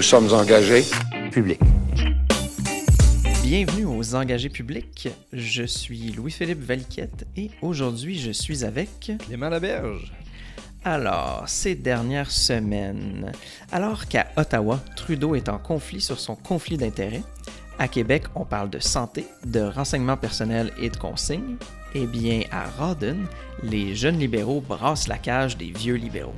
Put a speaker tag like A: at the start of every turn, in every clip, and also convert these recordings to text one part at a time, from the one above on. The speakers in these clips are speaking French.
A: Nous sommes engagés publics.
B: Bienvenue aux Engagés publics. Je suis Louis-Philippe Valiquette et aujourd'hui je suis avec
C: Clément Laberge.
B: Alors, ces dernières semaines, alors qu'à Ottawa, Trudeau est en conflit sur son conflit d'intérêts, à Québec, on parle de santé, de renseignements personnels et de consignes, eh bien, à Rawdon, les jeunes libéraux brassent la cage des vieux libéraux.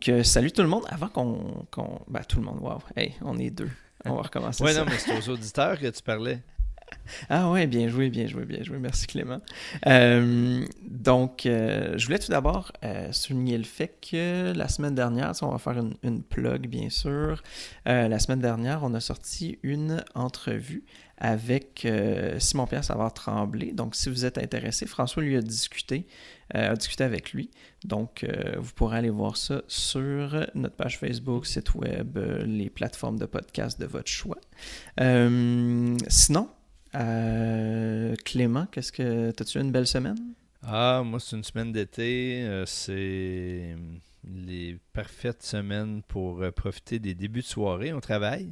B: Donc, euh, salut tout le monde. Avant qu'on. ben, tout le monde, wow. Hey, on est deux. On va recommencer.
C: Ouais,
B: ça.
C: non, mais c'est aux auditeurs que tu parlais.
B: Ah ouais, bien joué, bien joué, bien joué. Merci Clément. Euh, donc, euh, je voulais tout d'abord euh, souligner le fait que la semaine dernière, on va faire une, une plug bien sûr. La semaine dernière, on a sorti une entrevue avec euh, Simon-Pierre Savard-Tremblay. Donc, si vous êtes intéressé, François lui a discuté, euh, a discuté avec lui. Donc, euh, vous pourrez aller voir ça sur notre page Facebook, site web, les plateformes de podcast de votre choix. Sinon, Clément, qu'est-ce que. T'as-tu eu une belle semaine?
C: Ah, moi, c'est une semaine d'été. c'est les parfaites semaines pour profiter des débuts de soirée. On travaille.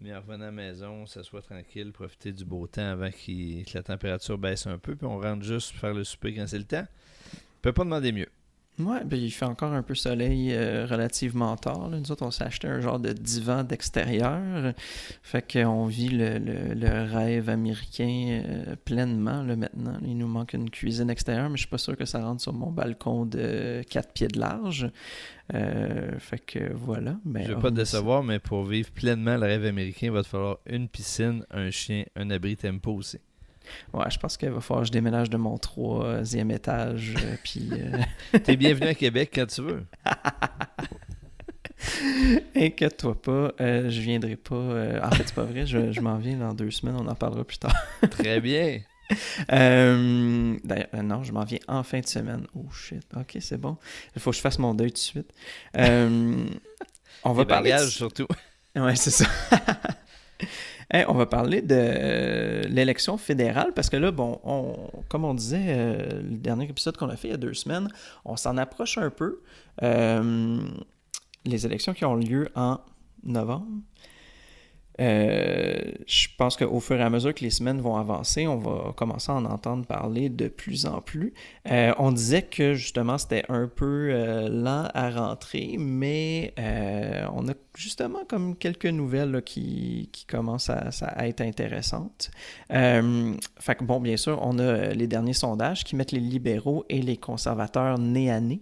C: Mais en revenant à la maison, s'asseoir tranquille, profiter du beau temps avant que la température baisse un peu. Puis on rentre juste faire le souper quand c'est le temps. On peut pas demander mieux.
B: Ouais, ben il fait encore un peu soleil euh, relativement tard. là. Nous autres, on s'est acheté un genre de divan d'extérieur. Fait qu'on vit le, le- le rêve américain euh, pleinement là, maintenant. Il nous manque une cuisine extérieure, mais je suis pas sûr que ça rentre sur mon balcon de 4 pieds de large. Euh, fait que voilà. Ben,
C: Je veux pas te décevoir, mais pour vivre pleinement le rêve américain, il va te falloir une piscine, un chien, un abri tempo aussi.
B: Ouais, je pense qu'il va falloir que je déménage de mon troisième étage. euh, puis. euh,
C: T'es bienvenu à Québec quand tu veux.
B: Inquiète-toi pas, euh, je viendrai pas. euh, en fait, c'est pas vrai, je, je m'en viens dans deux semaines, on en parlera plus tard.
C: Très bien.
B: Euh, D'ailleurs, non, je m'en viens en fin de semaine. Oh shit, ok, c'est bon. Il faut que je fasse mon deuil tout de suite. On va
C: Les
B: parler. de-
C: surtout.
B: Ouais, c'est ça. On va parler de l'élection fédérale parce que là, bon, on, comme on disait, euh, le dernier épisode qu'on a fait il y a deux semaines, on s'en approche un peu. Euh, les élections qui ont lieu en novembre. Euh, je pense qu'au fur et à mesure que les semaines vont avancer, on va commencer à en entendre parler de plus en plus. Euh, on disait que justement c'était un peu euh, lent à rentrer, mais on a justement comme quelques nouvelles qui, qui commencent à, être intéressantes. Fait que bon, bien sûr, on a les derniers sondages qui mettent les libéraux et les conservateurs nez à nez,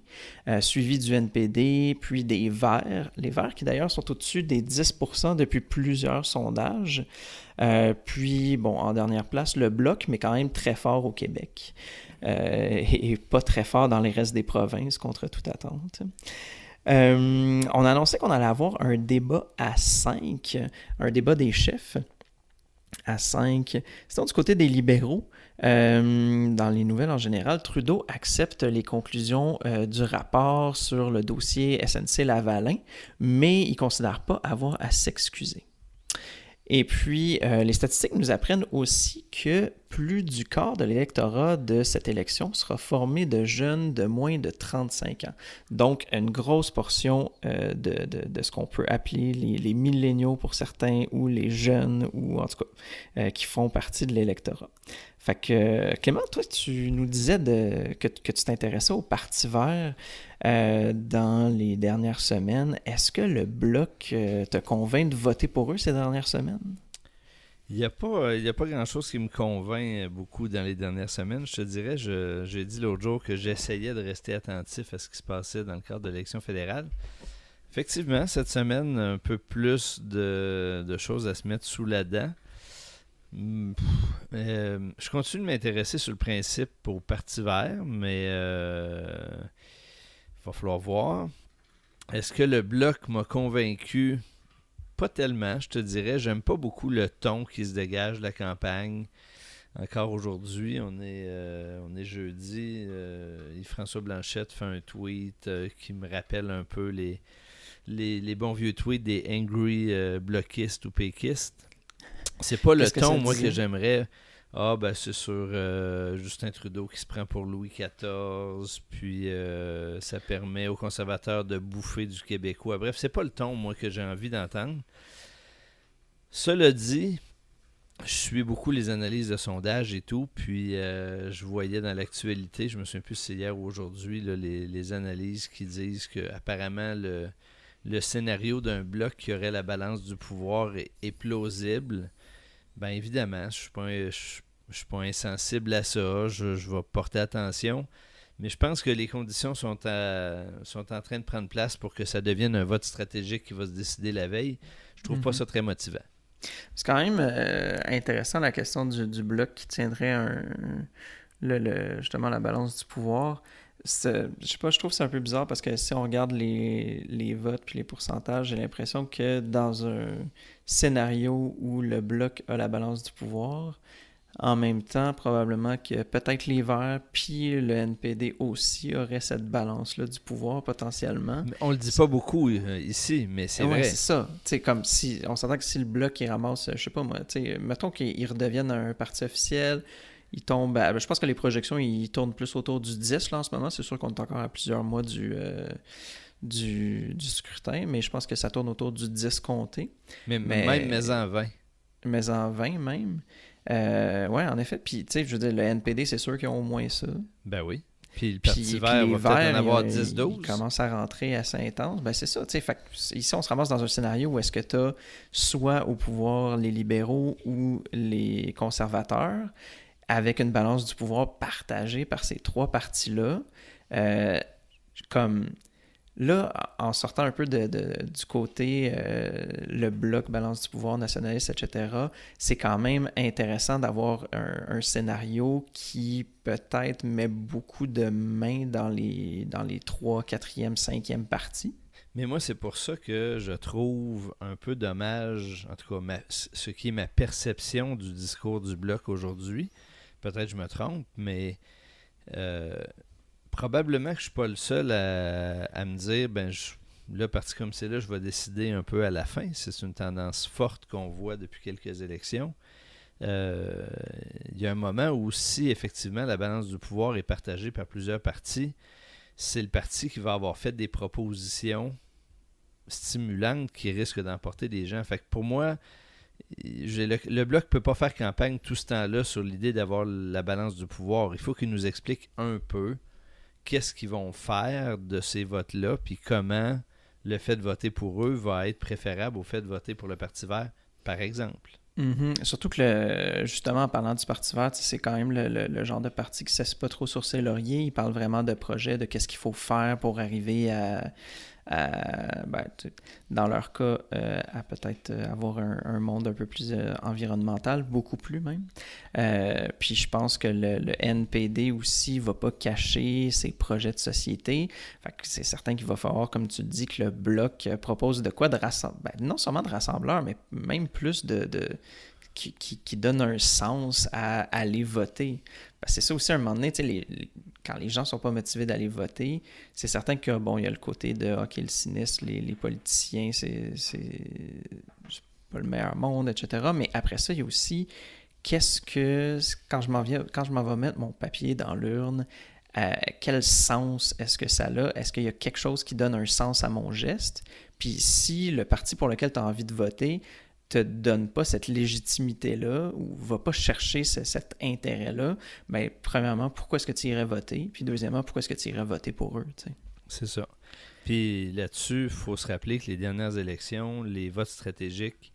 B: suivis du NPD, puis des Verts. Les Verts qui d'ailleurs sont au-dessus des 10% depuis plusieurs sondages. Euh, puis, bon, en dernière place, le Bloc, mais quand même très fort au Québec. Euh, et, pas très fort dans les restes des provinces, contre toute attente. Euh, on a annoncé qu'on allait avoir un débat à 5, un débat des chefs à 5. Sinon, du côté des libéraux, euh, dans les nouvelles en général, Trudeau accepte les conclusions du rapport sur le dossier SNC-Lavalin, mais il ne considère pas avoir à s'excuser. Et puis, euh, les statistiques nous apprennent aussi que plus du quart de l'électorat de cette élection sera formé de jeunes de moins de 35 ans. Donc, une grosse portion euh, de, de, ce qu'on peut appeler les, milléniaux pour certains, ou les jeunes, ou en tout cas, euh, qui font partie de l'électorat. Fait que, Clément, toi, tu nous disais que, que tu t'intéressais au Parti vert euh, dans les dernières semaines. Est-ce que le Bloc te convainc de voter pour eux ces dernières semaines?
C: Il n'y a pas, il a pas grand-chose qui me convainc beaucoup dans les dernières semaines. Je te dirais, j'ai dit l'autre jour que j'essayais de rester attentif à ce qui se passait dans le cadre de l'élection fédérale. Effectivement, cette semaine, un peu plus de, choses à se mettre sous la dent. Hmm, euh, je continue de m'intéresser sur le principe pour Parti vert, mais euh, va falloir voir. Est-ce que le bloc m'a convaincu? Pas tellement, je te dirais. J'aime pas beaucoup le ton qui se dégage de la campagne. Encore aujourd'hui, on est euh, on est jeudi. Euh, François Blanchette fait un tweet euh, qui me rappelle un peu les, les, bons vieux tweets des angry blockistes ou péquistes. C'est pas le ton, moi, que j'aimerais. Ah, ben c'est sur euh, Justin Trudeau qui se prend pour Louis XIV, puis euh, ça permet aux conservateurs de bouffer du québécois. Bref, c'est pas le ton, moi, que j'ai envie d'entendre. Cela dit, je suis beaucoup les analyses de sondage et tout, puis euh, je voyais dans l'actualité, je me souviens plus si c'est hier ou aujourd'hui, les, analyses qui disent que apparemment le scénario d'un bloc qui aurait la balance du pouvoir est plausible. Bien évidemment, je ne suis, suis, pas insensible à ça. Je, vais porter attention. Mais je pense que les conditions sont, sont en train de prendre place pour que ça devienne un vote stratégique qui va se décider la veille. Je trouve pas mhm. ça très motivant.
B: C'est quand même euh, intéressant la question du, bloc qui tiendrait un, le, justement la balance du pouvoir je sais pas, je trouve que c'est un peu bizarre parce que si on regarde les, les votes puis les pourcentages, j'ai l'impression que dans un scénario où le bloc a la balance du pouvoir, en même temps, probablement que peut-être les Verts puis le NPD aussi auraient cette balance-là du pouvoir potentiellement.
C: Mais on le dit pas beaucoup euh, ici, mais c'est vrai.
B: c'est ça. comme si on s'entend que si le bloc il ramasse, je sais pas moi, mettons qu'il redevienne un parti officiel, il tombe. je pense que les projections, ils tournent plus autour du 10 là, en ce moment. C'est sûr qu'on est encore à plusieurs mois du, euh, du, scrutin, mais je pense que ça tourne autour du 10 compté.
C: Mais, même mais en 20.
B: Mais en 20 même. Euh, ouais, en effet. Puis, tu sais, je veux dire, le NPD, c'est sûr qu'ils ont au moins ça.
C: Ben oui. Puis le Parti vert va peut-être en avoir 10-12.
B: Il commence à rentrer assez intense. Ben c'est ça. Fait, ici, on se ramasse dans un scénario où est-ce que tu as soit au pouvoir les libéraux ou les conservateurs avec une balance du pouvoir partagée par ces trois partis-là. Euh, comme là, en sortant un peu du côté euh, le bloc balance du pouvoir nationaliste, etc., c'est quand même intéressant d'avoir un, scénario qui peut-être met beaucoup de mains dans les, dans les 3, 4e, 5e partis.
C: Mais moi, c'est pour ça que je trouve un peu dommage, en tout cas, ce qui est ma perception du discours du bloc aujourd'hui, Peut-être que je me trompe, mais euh, probablement que je suis pas le seul à, me dire, ben, là, parti comme c'est là, je vais décider un peu à la fin. C'est une tendance forte qu'on voit depuis quelques élections. Euh, il y a un moment où si effectivement la balance du pouvoir est partagée par plusieurs partis, c'est le parti qui va avoir fait des propositions stimulantes qui risquent d'emporter des gens. Fait que pour moi, le, le, Bloc ne peut pas faire campagne tout ce temps-là sur l'idée d'avoir la balance du pouvoir. Il faut qu'ils nous expliquent un peu qu'est-ce qu'ils vont faire de ces votes-là, puis comment le fait de voter pour eux va être préférable au fait de voter pour le Parti vert, par exemple.
B: Mm-hmm. Surtout que, justement, en parlant du Parti vert, c'est quand même le, genre de parti qui ne cesse pas trop sur ses lauriers. Il parle vraiment de projets, de qu'est-ce qu'il faut faire pour arriver à, ben, dans leur cas, euh, à peut-être euh, avoir un, monde un peu plus euh, environnemental, beaucoup plus même. puis je pense que le, NPD aussi ne va pas cacher ses projets de société. c'est certain qu'il va falloir, comme tu dis, que le bloc propose de quoi de rassembler, non seulement de rassembleurs, mais même plus de, qui, donne un sens à, aller voter. c'est ça aussi, un moment donné, les, quand les gens sont pas motivés d'aller voter, c'est certain que, bon, il y a le côté de, OK, le sinistre, les, politiciens, c'est pas le meilleur monde, etc. Mais après ça, il y a aussi qu'est-ce que, quand je m'en quand je m'en vais mettre mon papier dans l'urne, euh, quel sens est-ce que ça a? Est-ce qu'il y a quelque chose qui donne un sens à mon geste? Puis si le parti pour lequel tu as envie de voter te donne pas cette légitimité-là ou va pas chercher cet intérêt-là, bien, premièrement, pourquoi est-ce que tu irais voter? Puis deuxièmement, pourquoi est-ce que tu irais voter pour eux?
C: C'est ça. Puis là-dessus, il faut se rappeler que les dernières élections, les votes stratégiques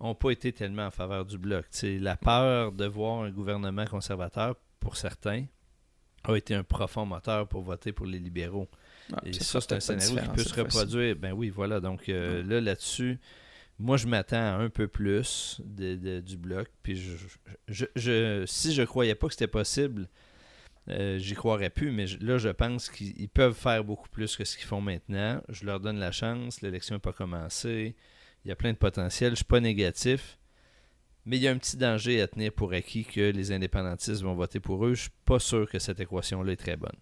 C: n'ont pas été tellement en faveur du bloc. la peur de voir un gouvernement conservateur, pour certains, a été un profond moteur pour voter pour les libéraux. Ah, Et ça, c'est un scénario qui peut se reproduire. Ben oui, voilà. Donc euh, là, là-dessus, moi, je m'attends à un peu plus du bloc. Puis je, je, si je croyais pas que c'était possible, euh, j'y croirais plus. Mais là, je pense qu'ils peuvent faire beaucoup plus que ce qu'ils font maintenant. Je leur donne la chance. L'élection n'a pas commencé. Il y a plein de potentiel. Je suis pas négatif. Mais il y a un petit danger à tenir pour acquis que les indépendantistes vont voter pour eux. Je suis pas sûr que cette équation-là est très bonne.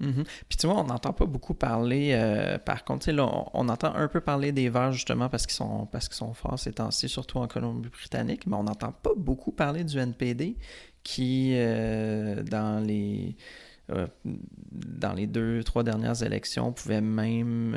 B: Mhm. Puis tu vois, on n'entend pas beaucoup parler, euh, par contre, là, on, entend un peu parler des Verts justement parce qu'ils sont, parce qu'ils sont forts ces temps-ci, surtout en Colombie-Britannique, mais on n'entend pas beaucoup parler du NPD qui, euh, dans les euh, dans les deux, trois dernières élections, pouvait même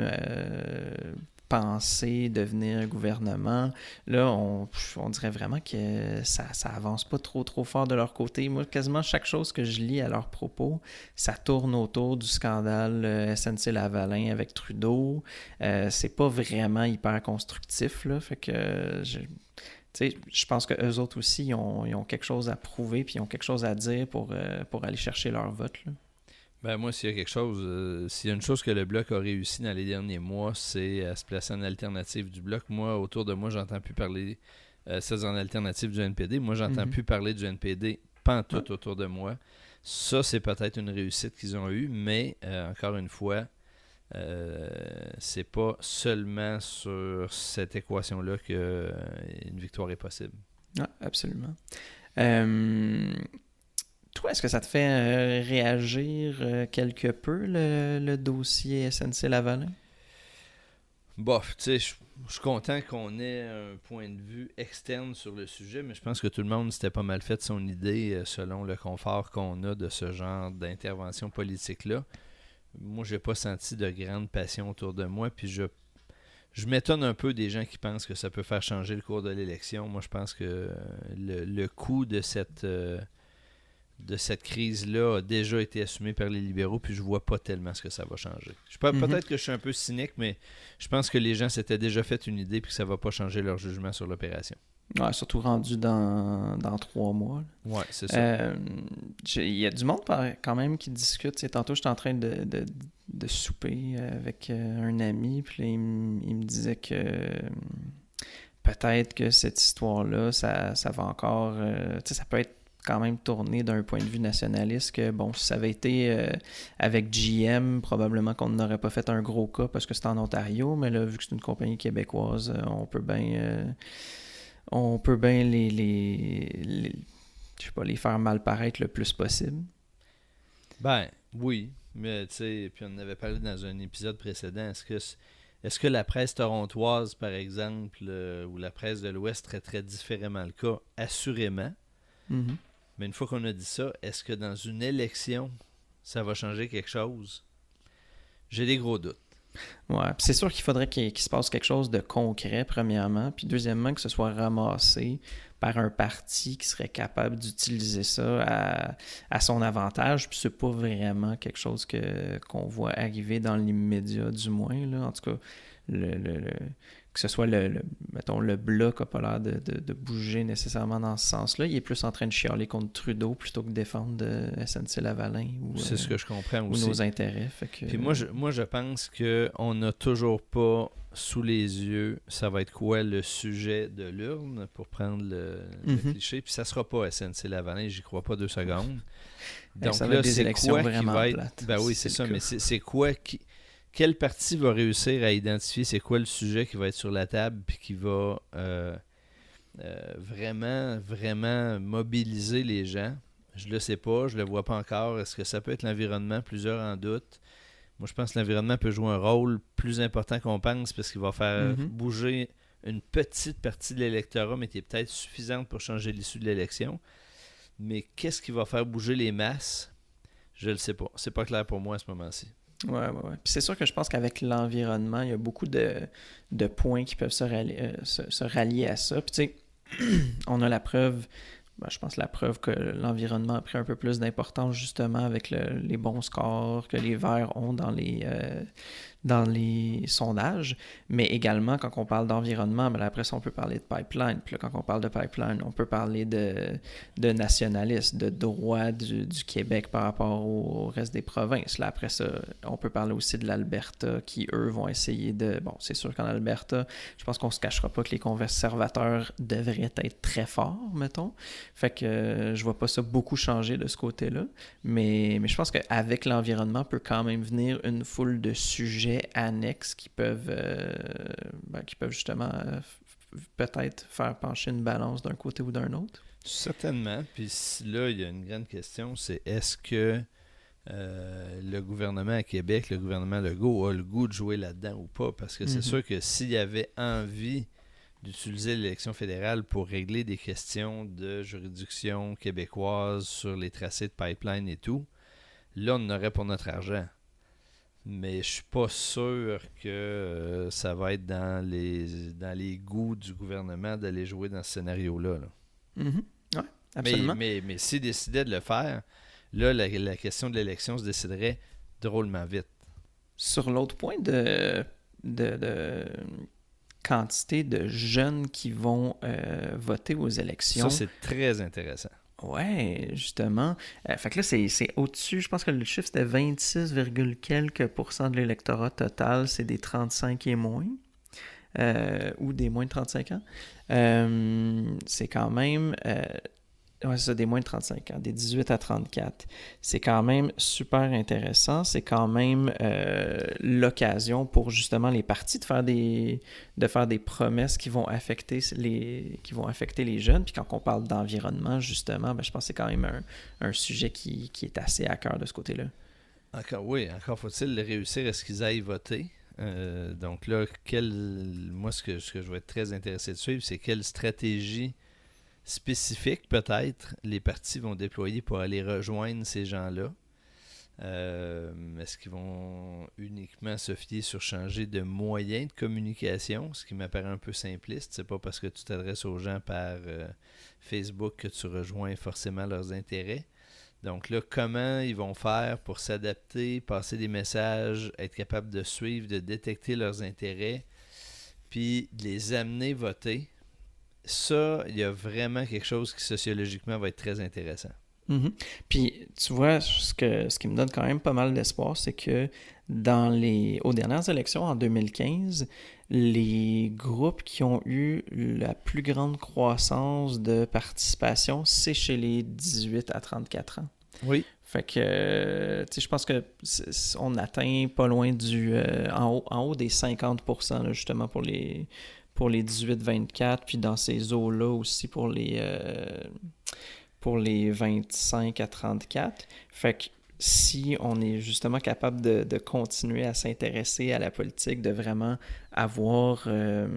B: penser devenir gouvernement. Là, on, dirait vraiment que ça, ça avance pas trop trop fort de leur côté. Moi, quasiment chaque chose que je lis à leur propos, ça tourne autour du scandale euh, SNC Lavalin avec Trudeau. Euh, c'est pas vraiment hyper constructif, là. Fait que je, je pense qu'eux autres aussi, ils ont, quelque chose à prouver puis ils ont quelque chose à dire pour, euh, pour aller chercher leur vote.
C: Ben moi, s'il y a quelque chose, euh, s'il y a une chose que le bloc a réussi dans les derniers mois, c'est à se placer en alternative du bloc. Moi, autour de moi, j'entends plus parler euh, ça en alternative du NPD. Moi, j'entends mhm. plus parler du NPD pas tout autour de moi. Ça, c'est peut-être une réussite qu'ils ont eue, mais euh, encore une fois, euh, c'est pas seulement sur cette équation-là qu'une victoire est possible.
B: Ah, absolument. Toi, est-ce que ça te fait euh, réagir euh, quelque peu le, dossier SNC Lavalin?
C: Bof, tu sais, je suis content qu'on ait un point de vue externe sur le sujet, mais je pense que tout le monde s'était pas mal fait son idée euh, selon le confort qu'on a de ce genre d'intervention politique-là. Moi, j'ai pas senti de grande passion autour de moi, puis je je m'étonne un peu des gens qui pensent que ça peut faire changer le cours de l'élection. Moi, je pense que le, le coût de cette de cette crise-là a déjà été assumée par les libéraux, puis je vois pas tellement ce que ça va changer. Je mhm. Peut-être que je suis un peu cynique, mais je pense que les gens s'étaient déjà fait une idée, puis que ça va pas changer leur jugement sur l'opération.
B: Ouais, surtout rendu dans, trois mois.
C: Ouais, c'est ça.
B: Euh, il y a du monde quand même qui discute. tantôt, j'étais en train de, de, souper avec euh, un ami, puis il, me disait que peut-être que cette histoire-là, ça, ça va encore. Euh, ça peut être quand même tourné d'un point de vue nationaliste que, bon, si ça avait été euh, avec GM, probablement qu'on n'aurait pas fait un gros cas parce que c'est en Ontario, mais là, vu que c'est une compagnie québécoise, euh, on peut bien euh, on peut bien les, les, je sais pas, les faire mal paraître le plus possible.
C: Ben, oui, mais tu sais, puis on en avait parlé dans un épisode précédent, est-ce que est-ce que la presse torontoise, par exemple, ou la presse de l'Ouest traiterait différemment le cas? Assurément? Mm-hmm. Mais une fois qu'on a dit ça, est-ce que dans une élection, ça va changer quelque chose? J'ai des gros doutes.
B: Ouais, c'est sûr qu'il faudrait qu'il se passe quelque chose de concret, premièrement, puis deuxièmement, que ce soit ramassé par un parti qui serait capable d'utiliser ça à, son avantage, puis c'est pas vraiment quelque chose qu'on voit arriver dans l'immédiat, du moins, là. En tout cas, le, le que ce soit le, mettons, le bloc n'a pas l'air de, bouger nécessairement dans ce sens-là. Il est plus en train de chialer contre Trudeau plutôt que défendre de SNC Lavalin ou,
C: C'est ce que je comprends
B: ou nos intérêts.
C: Puis moi, je, moi, je pense qu'on n'a toujours pas sous les yeux, ça va être quoi le sujet de l'urne, pour prendre le, mhm. cliché. Puis ça sera pas SNC Lavalin, j'y crois pas deux secondes.
B: Donc là, c'est quoi qui va être...
C: Ben oui, c'est ça, mais c'est quoi qui quel parti va réussir à identifier c'est quoi le sujet qui va être sur la table puis qui va euh, euh, vraiment, vraiment mobiliser les gens? Je le sais pas, je le vois pas encore. Est-ce que ça peut être l'environnement? Plusieurs en doute. Moi, je pense que l'environnement peut jouer un rôle plus important qu'on pense parce qu'il va faire mhm. bouger une petite partie de l'électorat, mais qui est peut-être suffisante pour changer l'issue de l'élection. Mais qu'est-ce qui va faire bouger les masses? Je ne le sais pas. C'est pas clair pour moi à ce moment-ci.
B: Ouais, ouais, ouais. Puis c'est sûr que je pense qu'avec l'environnement, il y a beaucoup de, points qui peuvent se rallier, euh, se, rallier à ça. Puis tu sais, on a la preuve ben, je pense la preuve que l'environnement a pris un peu plus d'importance justement avec le, les bons scores que les Verts ont dans les, euh, dans les sondages, mais également quand on parle d'environnement, mais ben, après ça on peut parler de pipeline. Puis là, quand on parle de pipeline, on peut parler de, de nationalisme, de droit du, du, Québec par rapport au reste des provinces. Là, après ça, on peut parler aussi de l'Alberta qui, eux, vont essayer de... Bon, c'est sûr qu'en Alberta, je pense qu'on se cachera pas que les conservateurs devraient être très forts, mettons. Fait que euh, je vois pas ça beaucoup changer de ce côté-là. Mais, mais je pense qu'avec l'environnement peut quand même venir une foule de sujets annexes qui peuvent, euh, ben, qui peuvent justement euh, peut-être faire pencher une balance d'un côté ou d'un autre?
C: Certainement. Puis là, il y a une grande question, c'est est-ce que euh, le gouvernement à Québec, le gouvernement Legault, a le goût de jouer là-dedans ou pas? Parce que c'est
B: Mhm.
C: sûr que s'il y avait envie d'utiliser l'élection fédérale pour régler des questions de juridiction québécoise sur les tracés de pipeline et tout, là, on aurait pour notre argent. Mais je suis pas sûr que euh, ça va être dans les, dans les goûts du gouvernement d'aller jouer dans ce scénario-là. là.
B: Mhm. Ouais,
C: Mais,
B: absolument.
C: mais, mais s'ils décidaient de le faire, là, la, la question de l'élection se déciderait drôlement vite.
B: Sur l'autre point de, de, de quantité de jeunes qui vont euh, voter aux élections.
C: Ça, c'est très intéressant.
B: Ouais, justement. Euh, fait que là, c'est au-dessus. Je pense que le chiffre, c'était 26, virgule quelques pourcents de l'électorat total. C'est des 35 et moins. Euh, ou des moins de 35 ans. Euh, c'est quand même... Ouais, ça, des moins de 35 ans, des 18 à 34. C'est quand même super intéressant. C'est quand même euh, l'occasion pour justement les partis de faire des de faire des promesses qui vont affecter les qui vont affecter les jeunes. Puis quand on parle d'environnement, justement, ben, je pense que c'est quand même un, un sujet qui, qui est assez à cœur de ce côté-là.
C: Encore, oui, encore faut-il réussir à ce qu'ils aillent voter? Euh, donc là, quel, moi, ce que, ce que je vais être très intéressé de suivre, c'est quelle stratégie spécifique, peut-être, les partis vont déployer pour aller rejoindre ces gens-là. Euh, Est-ce qu'ils vont uniquement se fier sur changer de moyens de communication, ce qui m'apparaît un peu simpliste? C'est pas parce que tu t'adresses aux gens par euh, Facebook que tu rejoins forcément leurs intérêts. Donc là, comment ils vont faire pour s'adapter, passer des messages, être capable de suivre, de détecter leurs intérêts, puis les amener voter? Ça, il y a vraiment quelque chose qui sociologiquement va être très intéressant.
B: Mhm. Puis, tu vois, ce, que, ce qui me donne quand même pas mal d'espoir, c'est que dans les, aux dernières élections en 2015, les groupes qui ont eu la plus grande croissance de participation, c'est chez les 18 à 34 ans.
C: Oui.
B: Fait que, tu sais, je pense que on atteint pas loin du, euh, en, haut, en haut des 50%, là, justement, pour les, pour les 18-24, puis dans ces eaux-là aussi pour les, euh, pour les 25 à 34. Fait que si on est justement capable de, continuer à s'intéresser à la politique, de vraiment avoir, euh,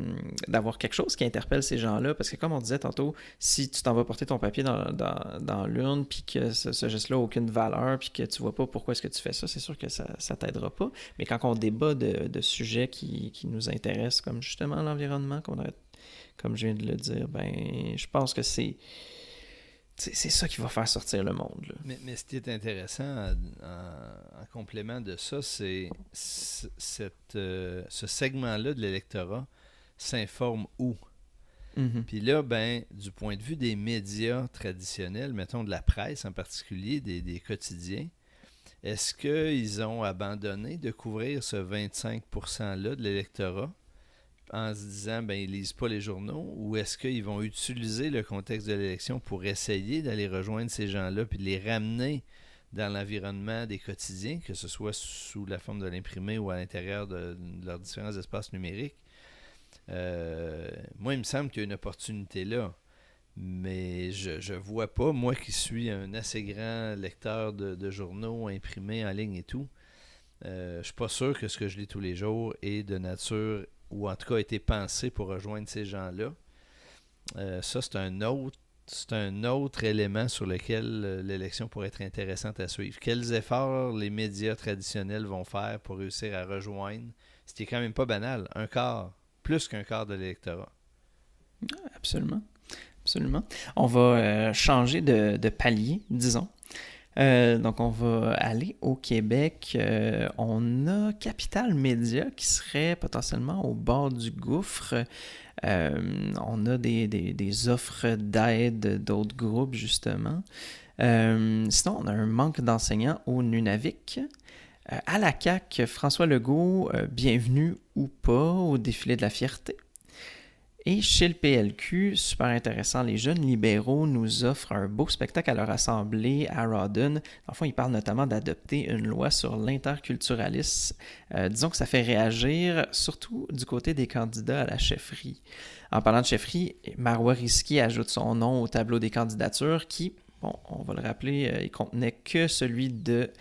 B: d'avoir quelque chose qui interpelle ces gens-là, parce que comme on disait tantôt, si tu t'en vas porter ton papier dans, l'urne, puis que ce, geste-là n'a aucune valeur, puis que tu vois pas pourquoi est-ce que tu fais ça, c'est sûr que ça ne t'aidera pas. Mais quand on débat de, sujets qui, nous intéressent, comme justement l'environnement, comme je viens de le dire, ben je pense que c'est c'est ça qui va faire sortir le monde. Là.
C: Mais, mais ce qui est intéressant en, en- en complément de ça, c'est euh, ce segment-là de l'électorat s'informe où?
B: Mhm.
C: Puis là, ben, du point de vue des médias traditionnels, mettons de la presse en particulier, des, des quotidiens, est-ce qu'ils ont abandonné de couvrir ce 25%-là de l'électorat? En se disant, ben, ils lisent pas les journaux, ou est-ce qu'ils vont utiliser le contexte de l'élection pour essayer d'aller rejoindre ces gens-là, puis de les ramener dans l'environnement des quotidiens, que ce soit sous la forme de l'imprimé ou à l'intérieur de, leurs différents espaces numériques? Euh, moi, il me semble qu'il y a une opportunité là. Mais je, je vois pas, moi qui suis un assez grand lecteur de, journaux imprimés en ligne et tout, euh, je suis pas sûr que ce que je lis tous les jours est de nature ou en tout cas été pensé pour rejoindre ces gens-là. Euh, ça, c'est un autre c'est un autre élément sur lequel euh, l'élection pourrait être intéressante à suivre. Quels efforts les médias traditionnels vont faire pour réussir à rejoindre, ce qui est quand même pas banal, un quart, plus qu'un quart de l'électorat?
B: Absolument. Absolument. On va euh, changer de, palier, disons. Euh, donc, on va aller au Québec. on a Capital Média qui serait potentiellement au bord du gouffre. Euh, on a des, offres d'aide d'autres groupes, justement. Euh, sinon, on a un manque d'enseignants au Nunavik. Euh, à la CAC, François Legault, bienvenue ou pas au défilé de la fierté? Et chez le PLQ, super intéressant, les jeunes libéraux nous offrent un beau spectacle à leur assemblée à Rawdon. Enfin, ils parlent notamment d'adopter une loi sur l'interculturalisme. Euh, disons que ça fait réagir, surtout du côté des candidats à la chefferie. En parlant de chefferie, Marois Risky ajoute son nom au tableau des candidatures qui, bon, on va le rappeler, euh, il contenait que celui de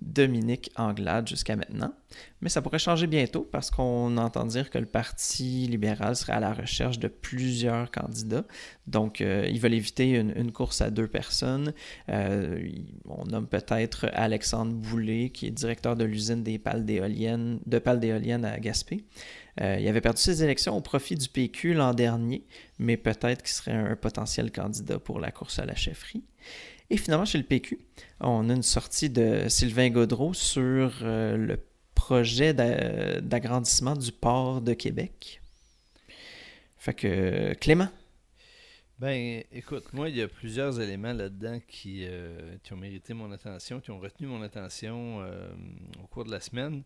B: Dominique Anglade jusqu'à maintenant. Mais ça pourrait changer bientôt parce qu'on entend dire que le Parti libéral serait à la recherche de plusieurs candidats. Donc, euh, ils veulent éviter une, course à deux personnes. Euh, on nomme peut-être Alexandre Boulet, qui est directeur de l'usine des pales d'éoliennes, de pales d'éoliennes à Gaspé. Euh, il avait perdu ses élections au profit du PQ l'an dernier, mais peut-être qu'il serait un potentiel candidat pour la course à la chefferie. Et finalement, chez le PQ, on a une sortie de Sylvain Gaudreau sur euh, le projet d'agrandissement du port de Québec. Fait que, Clément?
C: Ben, écoute, moi, il y a plusieurs éléments là-dedans qui, euh, qui, ont mérité mon attention, qui ont retenu mon attention euh, au cours de la semaine.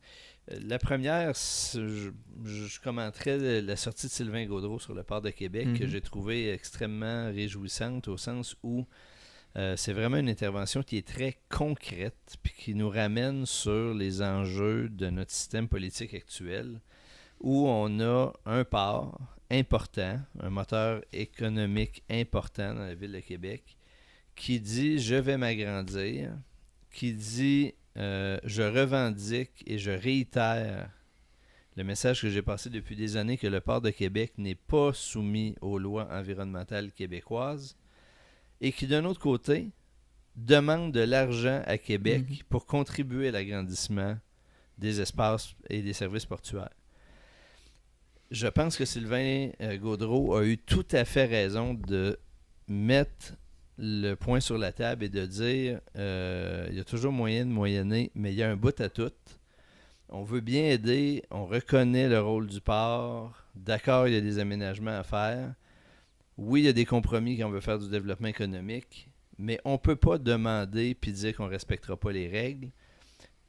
C: La première, je, je, commenterais la sortie de Sylvain Gaudreau sur le port de Québec, que mhm. j'ai trouvé extrêmement réjouissante au sens où euh, c'est vraiment une intervention qui est très concrète puis qui nous ramène sur les enjeux de notre système politique actuel où on a un port important, un moteur économique important dans la ville de Québec qui dit je vais m'agrandir, qui dit euh, je revendique et je réitère le message que j'ai passé depuis des années que le port de Québec n'est pas soumis aux lois environnementales québécoises et qui, d'un autre côté, demande de l'argent à Québec mhm. pour contribuer à l'agrandissement des espaces et des services portuaires. Je pense que Sylvain euh, Gaudreau a eu tout à fait raison de mettre le point sur la table et de dire euh, il y a toujours moyen de moyenner, mais il y a un bout à tout. On veut bien aider, on reconnaît le rôle du port. D'accord, il y a des aménagements à faire, oui, il y a des compromis quand on veut faire du développement économique, mais on ne peut pas demander puis dire qu'on ne respectera pas les règles.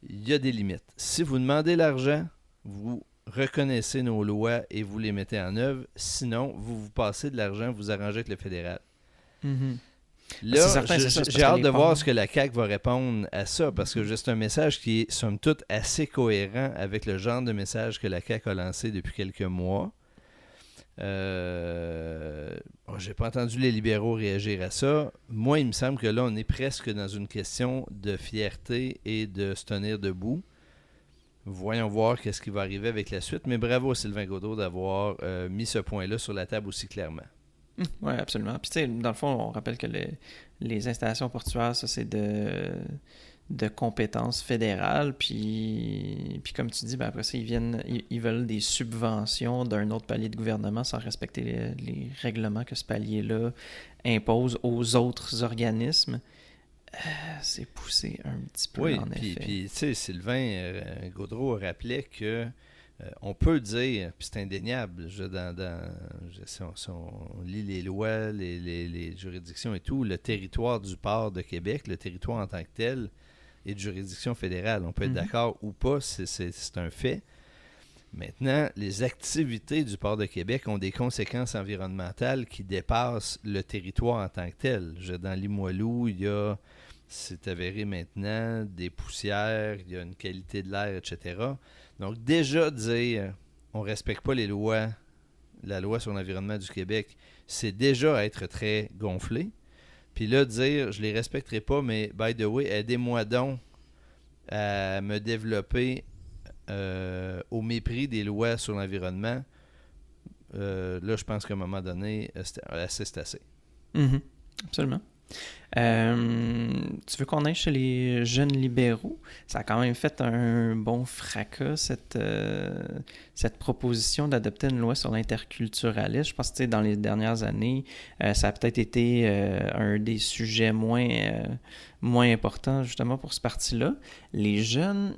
C: Il y a des limites. Si vous demandez l'argent, vous reconnaissez nos lois et vous les mettez en œuvre. Sinon, vous vous passez de l'argent, vous arrangez avec le fédéral.
B: Mm-hmm.
C: Là, j'ai hâte de voir ce que la CAQ va répondre à ça, parce que c'est un message qui est, somme toute, assez cohérent avec le genre de message que la CAQ a lancé depuis quelques mois. Euh, oh, J'ai pas entendu les libéraux réagir à ça. Moi, il me semble que là, on est presque dans une question de fierté et de se tenir debout. Voyons voir qu'est-ce qui va arriver avec la suite. Mais bravo Sylvain Godot d'avoir euh, mis ce point-là sur la table aussi clairement.
B: Hum, oui, absolument. Puis, tu sais, dans le fond, on rappelle que les installations portuaires, ça, c'est de de compétences fédérales. Puis, puis comme tu dis, ben après ça, ils, viennent, ils, veulent des subventions d'un autre palier de gouvernement sans respecter les, règlements que ce palier-là impose aux autres organismes. Euh, c'est poussé un petit peu,
C: oui,
B: en
C: puis,
B: effet.
C: Puis, tu sais, Sylvain euh, Gaudreau rappelait que euh, on peut dire, puis c'est indéniable, je, dans, dans si, on, lit les lois, les, les, les, juridictions et tout, le territoire du port de Québec, le territoire en tant que tel, et de juridiction fédérale. On peut être mhm. d'accord ou pas, c'est un fait. Maintenant, les activités du port de Québec ont des conséquences environnementales qui dépassent le territoire en tant que tel. Dans Limoilou, il y a, c'est avéré maintenant, des poussières, il y a une qualité de l'air, etc. Donc déjà dire on ne respecte pas les lois, la loi sur l'environnement du Québec, c'est déjà être très gonflé. Puis là, dire, je les respecterai pas, mais by the way, aidez-moi donc à me développer euh, au mépris des lois sur l'environnement. euh, là, je pense qu'à un moment donné, euh, c'est assez.
B: Mhm. Absolument. Euh, tu veux qu'on aille chez les jeunes libéraux? Ça a quand même fait un bon fracas, cette, euh, cette proposition d'adopter une loi sur l'interculturalisme. Je pense que dans les dernières années, euh, ça a peut-être été un des sujets moins, moins importants justement pour ce parti-là. Les jeunes,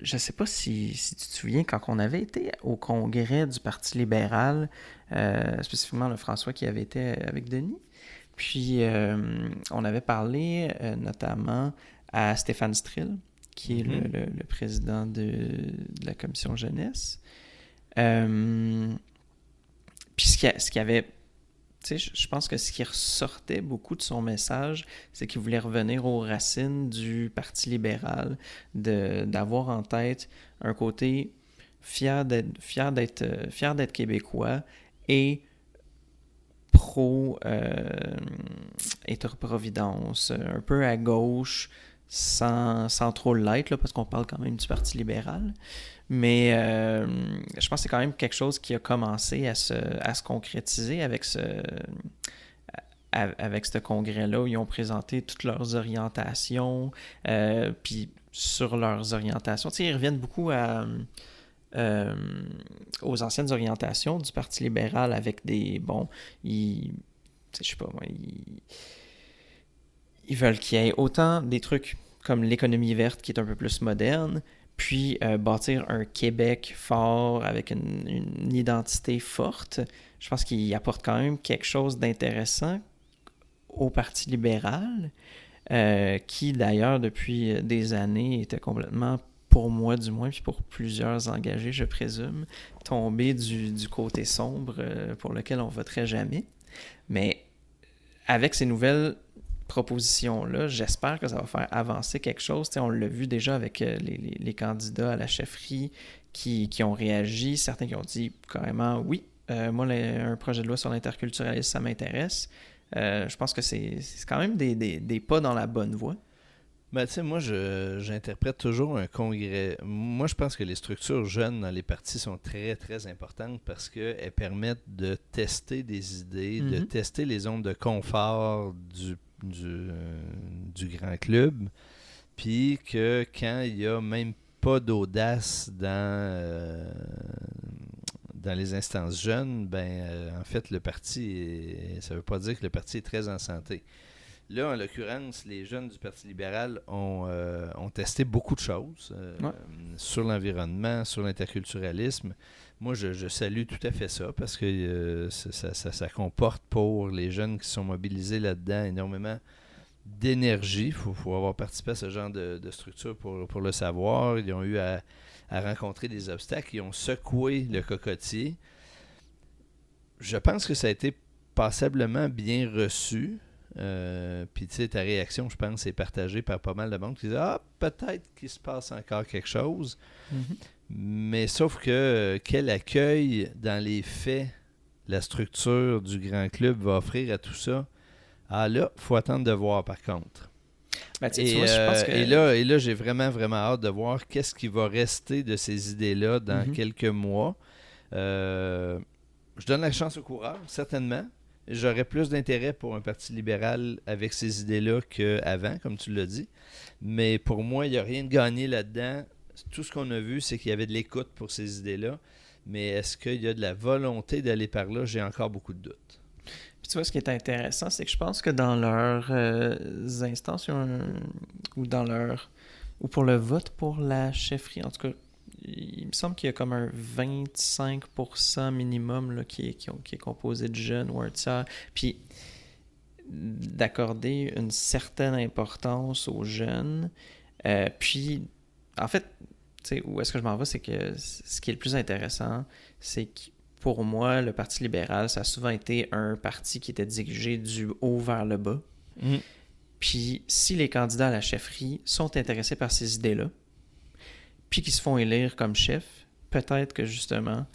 B: je ne sais pas si, si tu te souviens, quand on avait été au congrès du Parti libéral, spécifiquement le François qui avait été avec Denis, puis, euh, on avait parlé euh, notamment à Stéphane Strill, qui est le,
C: Mhm.
B: le- le président de, de la commission jeunesse. Euh, puis, ce qui, a- ce qui avait. Tu sais, je pense que ce qui ressortait beaucoup de son message, c'est qu'il voulait revenir aux racines du Parti libéral, d'avoir en tête un côté fier d'être fier d'être fier d'être québécois et pro euh, État-providence, un peu à gauche, sans, sans trop l'être, parce qu'on parle quand même du Parti libéral. Mais euh, je pense que c'est quand même quelque chose qui a commencé à se, à se concrétiser avec ce, avec ce congrès-là ils ont présenté toutes leurs orientations, euh, puis sur leurs orientations. Ils reviennent beaucoup à, euh, aux anciennes orientations du Parti libéral avec des. Bon, ils. Je sais pas moi, ils, veulent qu'il y ait autant des trucs comme l'économie verte qui est un peu plus moderne, puis euh, bâtir un Québec fort avec une, une identité forte. Je pense qu'il apporte quand même quelque chose d'intéressant au Parti libéral, euh, qui d'ailleurs depuis des années était complètement, pour moi du moins, puis pour plusieurs engagés, je présume, tombé du, du côté sombre euh, pour lequel on voterait jamais. Mais avec ces nouvelles propositions-là, j'espère que ça va faire avancer quelque chose. On l'a vu déjà avec euh, les, candidats à la chefferie qui, qui ont réagi, certains qui ont dit carrément oui, euh, moi, un projet de loi sur l'interculturalisme, ça m'intéresse. Je pense que c'est quand même des- des pas dans la bonne voie.
C: Ben, tu sais, moi, je- j'interprète toujours un congrès. Moi, je pense que les structures jeunes dans les partis sont très, très importantes parce qu'elles permettent de tester des idées, de
B: Mhm.
C: tester les zones de confort du, du, euh, du grand club. Puis que quand il n'y a même pas d'audace dans, euh, dans les instances jeunes, ben, euh, en fait, le parti, est- ça ne veut pas dire que le parti est très en santé. Là, en l'occurrence, les jeunes du Parti libéral ont, euh, ont testé beaucoup de choses euh,
B: Ouais.
C: sur l'environnement, sur l'interculturalisme. Moi, je, je salue tout à fait ça parce que euh, ça, ça- ça- ça comporte pour les jeunes qui sont mobilisés là-dedans énormément d'énergie. Il faut, faut avoir participé à ce genre de, de structure pour, pour le savoir. Ils ont eu à, à rencontrer des obstacles. Ils ont secoué le cocotier. Je pense que ça a été passablement bien reçu. Euh, Puis, tu sais, ta réaction, je pense, est partagée par pas mal de monde qui disent Ah, peut-être qu'il se passe encore quelque chose. Mais sauf que quel accueil dans les faits la structure du grand club va offrir à tout ça? Ah là, faut attendre de voir par contre.
B: Ben,
C: Et,
B: vois, je pense
C: euh,
B: que-
C: et là, et là j'ai vraiment, vraiment hâte de voir qu'est-ce qui va rester de ces idées-là dans
B: Mhm.
C: quelques mois. Euh, je donne la chance au coureur, certainement. J'aurais plus d'intérêt pour un parti libéral avec ces idées-là qu'avant, comme tu l'as dit. Mais pour moi, il n'y a rien de gagné là-dedans. Tout ce qu'on a vu, c'est qu'il y avait de l'écoute pour ces idées-là. Mais est-ce qu'il y a de la volonté d'aller par là? J'ai encore beaucoup de doutes.
B: Puis tu vois, ce qui est intéressant, c'est que je pense que dans leurs euh, instances, ou dans leur ou pour le vote pour la chefferie, en tout cas, il me semble qu'il y a comme un 25% minimum là, qui, est, qui, est composé de jeunes ou un tiers. Puis d'accorder une certaine importance aux jeunes. Euh, puis, en fait, où est-ce que je m'en vais, c'est que ce qui est le plus intéressant, c'est que pour moi, le Parti libéral, ça a souvent été un parti qui était dirigé du haut vers le bas. Puis si les candidats à la chefferie sont intéressés par ces idées-là, puis qu'ils se font élire comme chef, peut-être que justement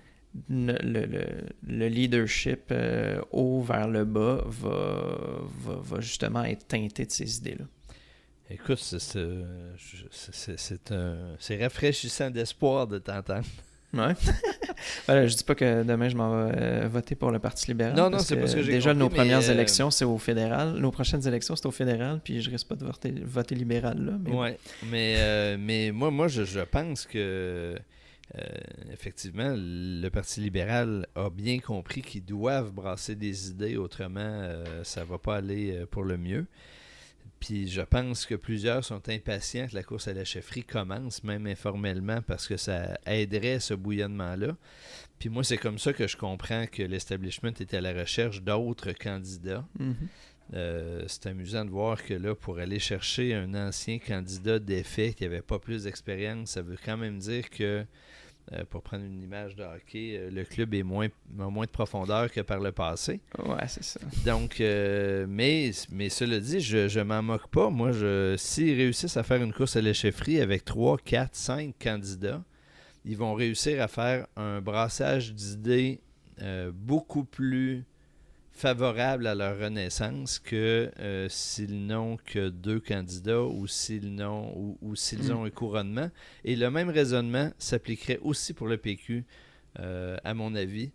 B: le, le- le- le leadership euh, haut vers le bas va, va, justement être teinté de ces idées-là.
C: Écoute, c'est rafraîchissant d'espoir de t'entendre.
B: Ouais. voilà, je dis pas que demain je m'en vais euh, voter pour le Parti libéral.
C: Non, non, c'est parce que j'ai
B: Déjà,
C: compris,
B: nos premières
C: euh,
B: élections, c'est au fédéral. Nos prochaines élections, c'est au fédéral, puis je risque pas de voter, voter libéral là. Mais
C: Ouais, mais, euh, mais moi, moi je, je pense que effectivement, le Parti libéral a bien compris qu'ils doivent brasser des idées, autrement, ça va pas aller pour le mieux. Puis je pense que plusieurs sont impatients que la course à la chefferie commence, même informellement, parce que ça aiderait ce bouillonnement-là. Puis moi, c'est comme ça que je comprends que l'establishment était à la recherche d'autres candidats.
B: Mhm.
C: Euh, c'est amusant de voir que là, pour aller chercher un ancien candidat d'effet qui n'avait pas plus d'expérience, ça veut quand même dire que, euh, pour prendre une image de hockey, euh, le club est moins, a moins de profondeur que par le passé.
B: Ouais, c'est ça.
C: Donc, euh, mais, mais cela dit, je, je m'en moque pas. Moi, je, s'ils réussissent à faire une course à la chefferie avec 3, 4, 5 candidats, ils vont réussir à faire un brassage d'idées beaucoup plus favorable à leur renaissance que euh, s'ils n'ont que deux candidats ou s'ils n'ont ou, ou s'ils
B: Mm.
C: ont un couronnement. Et le même raisonnement s'appliquerait aussi pour le PQ, euh, à mon avis.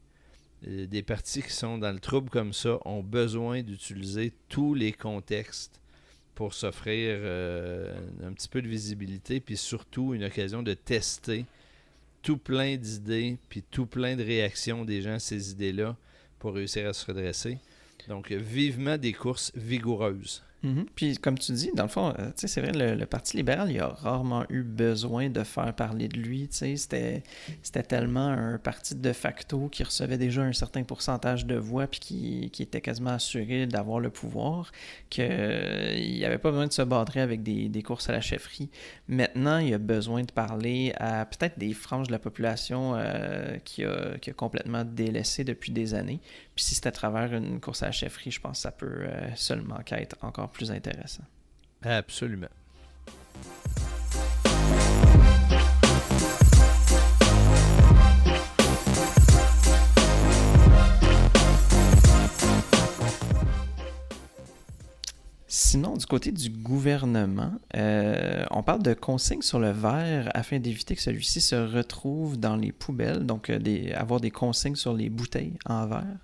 C: Euh, Des partis qui sont dans le trouble comme ça ont besoin d'utiliser tous les contextes pour s'offrir euh, un petit peu de visibilité, puis surtout une occasion de tester tout plein d'idées, puis tout plein de réactions des gens à ces idées-là pour réussir à se redresser. Donc, vivement des courses vigoureuses.
B: Mhm. Puis, comme tu dis, dans le fond, euh, c'est vrai, le, Parti libéral, il a rarement eu besoin de faire parler de lui. C'était, tellement un parti de facto qui recevait déjà un certain pourcentage de voix puis qui, qui était quasiment assuré d'avoir le pouvoir qu'il n'y avait pas besoin de se badrer avec des, des courses à la chefferie. Maintenant, il a besoin de parler à peut-être des franges de la population euh, qui, a, qui a complètement délaissé depuis des années. Puis si c'est à travers une course à la chefferie, je pense que ça peut euh, seulement qu'être encore plus intéressant.
C: Absolument.
B: Sinon, du côté du gouvernement, euh, on parle de consignes sur le verre afin d'éviter que celui-ci se retrouve dans les poubelles, donc euh, des, avoir des consignes sur les bouteilles en verre.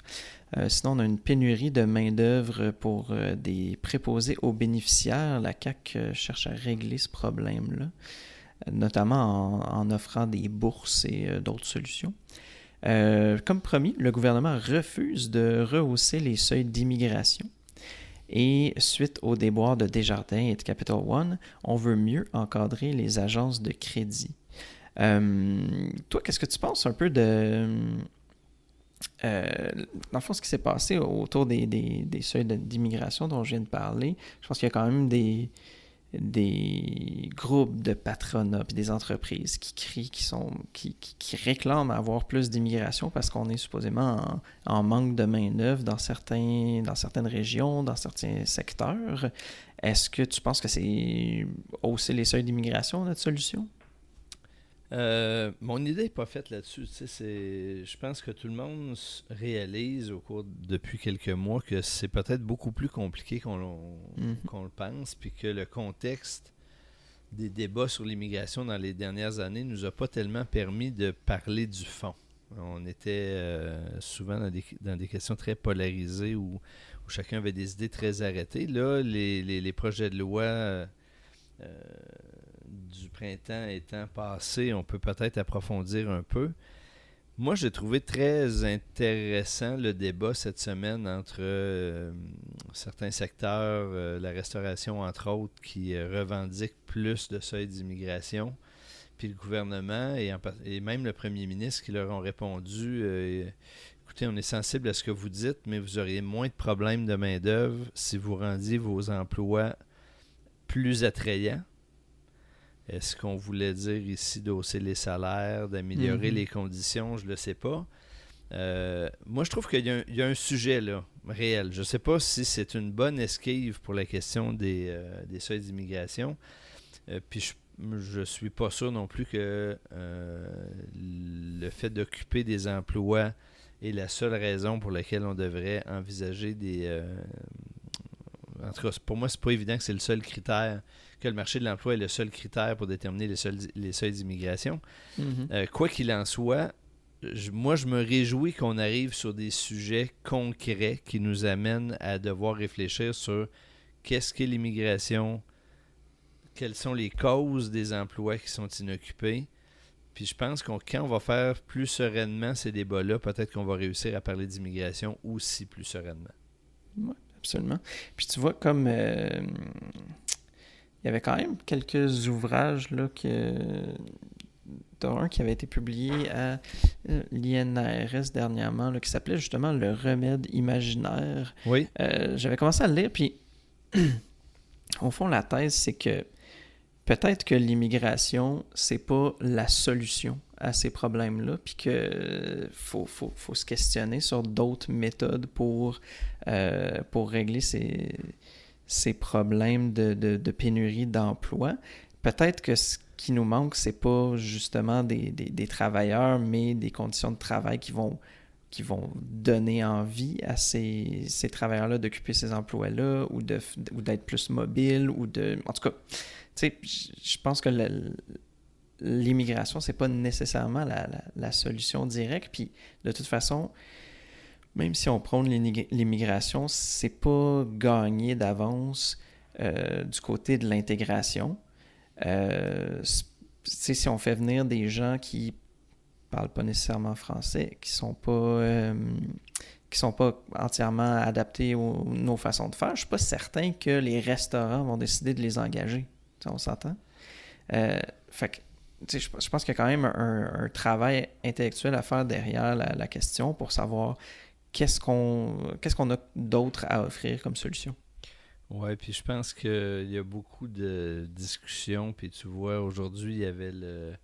B: Euh, sinon, on a une pénurie de main-d'œuvre pour euh, des préposés aux bénéficiaires. La CAC euh, cherche à régler ce problème-là, notamment en, offrant des bourses et d'autres solutions. Comme promis, le gouvernement refuse de rehausser les seuils d'immigration. Et suite au déboire de Desjardins et de Capital One, on veut mieux encadrer les agences de crédit. Toi, qu'est-ce que tu penses un peu de... euh, dans le fond, ce qui s'est passé autour des, seuils d'immigration dont je viens de parler, je pense qu'il y a quand même des, groupes de patronat puis des entreprises qui crient, qui, réclament avoir plus d'immigration parce qu'on est supposément en, manque de main-d'œuvre dans, dans certaines régions, dans certains secteurs. Est-ce que tu penses que c'est hausser les seuils d'immigration notre solution?
C: Euh, mon idée n'est pas faite là-dessus. Je pense que tout le monde réalise au cours depuis quelques mois que c'est peut-être beaucoup plus compliqué qu'on
B: Mhm.
C: qu'on le pense, puis que le contexte des débats sur l'immigration dans les dernières années nous a pas tellement permis de parler du fond. On était euh, souvent dans des, dans des questions très polarisées où, où chacun avait des idées très arrêtées. Là, les, les- les projets de loi euh, du printemps étant passés, on peut peut-être approfondir un peu. Moi, j'ai trouvé très intéressant le débat cette semaine entre euh, certains secteurs, euh, la restauration entre autres, qui euh, revendiquent plus de seuil d'immigration, puis le gouvernement et, et même le premier ministre qui leur ont répondu écoutez, on est sensible à ce que vous dites, mais vous auriez moins de problèmes de main-d'œuvre si vous rendiez vos emplois plus attrayants. Est-ce qu'on voulait dire ici d'hausser les salaires, d'améliorer
B: Mhm.
C: les conditions? Je ne le sais pas. Euh, moi, je trouve qu'il y, a un- il y a un sujet là, réel. Je ne sais pas si c'est une bonne esquive pour la question des, euh, des seuils d'immigration. Euh, puis je ne suis pas sûr non plus que le fait d'occuper des emplois est la seule raison pour laquelle on devrait envisager des, en tout cas, pour moi, c'est pas évident que c'est le seul critère, que le marché de l'emploi est le seul critère pour déterminer les, seuils d'immigration.
B: Mhm.
C: Euh, quoi qu'il en soit, je- moi, je me réjouis qu'on arrive sur des sujets concrets qui nous amènent à devoir réfléchir sur qu'est-ce qu'est l'immigration, quelles sont les causes des emplois qui sont inoccupés. Puis je pense qu'on quand on va faire plus sereinement ces débats-là, peut-être qu'on va réussir à parler d'immigration aussi plus sereinement.
B: Absolument. Puis tu vois, comme euh, il y avait quand même quelques ouvrages là que dont un qui avait été publié à euh, l'INRS dernièrement, là, qui s'appelait justement Le remède imaginaire.
C: Oui.
B: Euh, J'avais commencé à le lire, puis au fond, la thèse, c'est que peut-être que l'immigration, c'est pas la solution à ces problèmes-là, puis que faut, faut, faut se questionner sur d'autres méthodes pour, euh, pour régler ces, ces problèmes de, de, pénurie d'emploi. Peut-être que ce qui nous manque, c'est pas justement des, des, travailleurs, mais des conditions de travail qui vont qui vont donner envie à ces, ces travailleurs-là d'occuper ces emplois-là ou de ou d'être plus mobiles ou de en tout cas tu sais je pense que l'immigration c'est pas nécessairement la, la- la solution directe puis de toute façon même si on prône l'immigra- l'immigration c'est pas gagné d'avance euh, du côté de l'intégration euh, si on fait venir des gens qui parlent pas nécessairement français, qui sont pas euh, qui sont pas entièrement adaptés aux nos façons de faire, je suis pas certain que les restaurants vont décider de les engager. On s'entend? Fait que, je, pense qu'il y a quand même un, travail intellectuel à faire derrière la question pour savoir qu'est-ce qu'on qu'est-ce qu'on a d'autre à offrir comme solution?
C: Ouais, puis je pense qu'il y a beaucoup de discussions. Puis tu vois, aujourd'hui, il y avait le,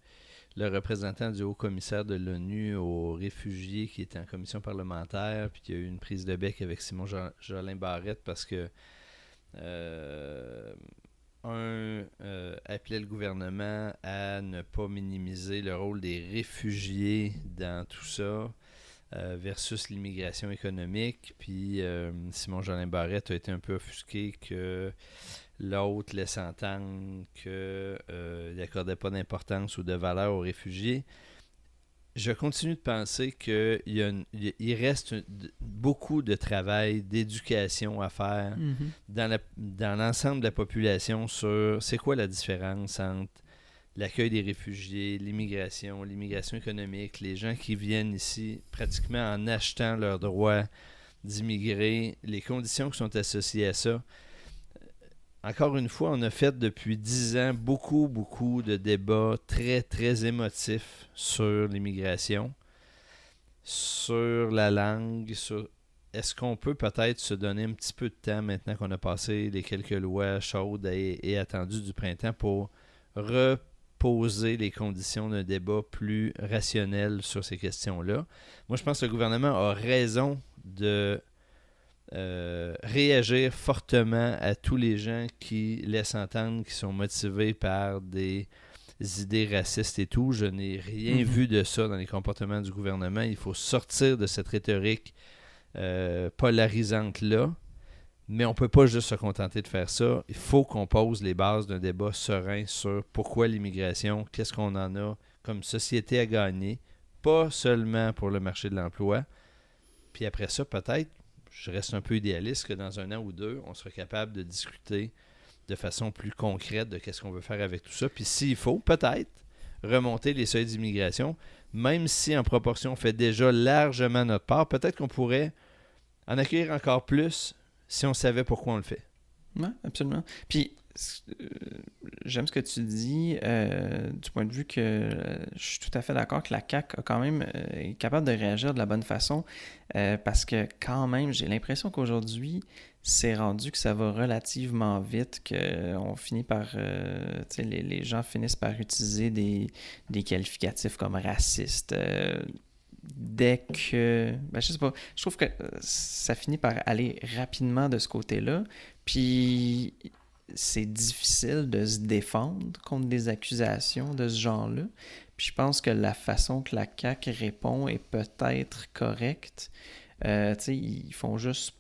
C: le représentant du haut commissaire de l'ONU aux réfugiés qui était en commission parlementaire. Puis il y a eu une prise de bec avec Simon Jo- Jolin Barrette parce que euh, un euh, appelait le gouvernement à ne pas minimiser le rôle des réfugiés dans tout ça euh, versus l'immigration économique. Puis euh, Simon Jolin Barrette a été un peu offusqué que l'autre laisse entendre qu'il n'accordait pas d'importance ou de valeur aux réfugiés. Je continue de penser qu'il reste un- beaucoup de travail, d'éducation à faire la- dans l'ensemble de la population sur c'est quoi la différence entre l'accueil des réfugiés, l'immigration, l'immigration économique, les gens qui viennent ici pratiquement en achetant leur droit d'immigrer, les conditions qui sont associées à ça. Encore une fois, on a fait depuis dix ans beaucoup, beaucoup de débats très, très émotifs sur l'immigration, sur la langue, sur est-ce qu'on peut peut-être se donner un petit peu de temps maintenant qu'on a passé les quelques lois chaudes et, attendues du printemps pour reposer les conditions d'un débat plus rationnel sur ces questions-là. Moi, je pense que le gouvernement a raison de euh, réagir fortement à tous les gens qui laissent entendre qu'ils sont motivés par des idées racistes et tout. Je n'ai rien
B: Mhm.
C: vu de ça dans les comportements du gouvernement. Il faut sortir de cette rhétorique euh, polarisante là. Mais on ne peut pas juste se contenter de faire ça. Il faut qu'on pose les bases d'un débat serein sur pourquoi l'immigration, qu'est-ce qu'on en a comme société à gagner, pas seulement pour le marché de l'emploi. Puis après ça, peut-être, je reste un peu idéaliste que dans un an ou deux, on sera capable de discuter de façon plus concrète de qu'est-ce qu'on veut faire avec tout ça. Puis s'il faut, peut-être, remonter les seuils d'immigration, même si en proportion on fait déjà largement notre part, peut-être qu'on pourrait en accueillir encore plus si on savait pourquoi on le fait.
B: Oui, absolument. Puis, euh, j'aime ce que tu dis euh, du point de vue que euh, je suis tout à fait d'accord que la CAQ a quand même est capable de réagir de la bonne façon parce que quand même, j'ai l'impression qu'aujourd'hui, c'est rendu que ça va relativement vite, qu'on finit par... les, les gens finissent par utiliser des, des qualificatifs comme racistes. Dès que. Ben, je sais pas. Je trouve que euh, ça finit par aller rapidement de ce côté-là. Puis c'est difficile de se défendre contre des accusations de ce genre-là. Puis je pense que la façon que la CAQ répond est peut-être correcte. Euh, tu sais, ils font juste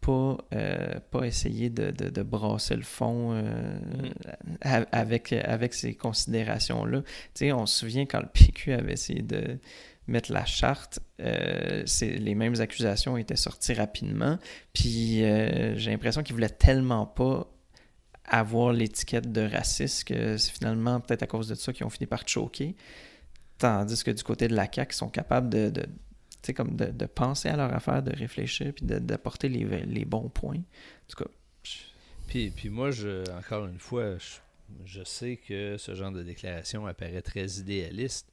B: pas euh, pas essayer de, de, brasser le fond euh, mm-hmm. avec, avec ces considérations-là. Tu sais, on se souvient quand le PQ avait essayé de mettre la charte, euh, les mêmes accusations étaient sorties rapidement. Puis j'ai l'impression qu'ils voulaient tellement pas avoir l'étiquette de raciste que c'est finalement peut-être à cause de ça qu'ils ont fini par choquer. Tandis que du côté de la CAQ, ils sont capables de comme de, penser à leur affaire, de réfléchir, puis d'apporter les, les, bons points. En tout cas.
C: Puis, puis moi, encore une fois, je, sais que ce genre de déclaration apparaît très idéaliste,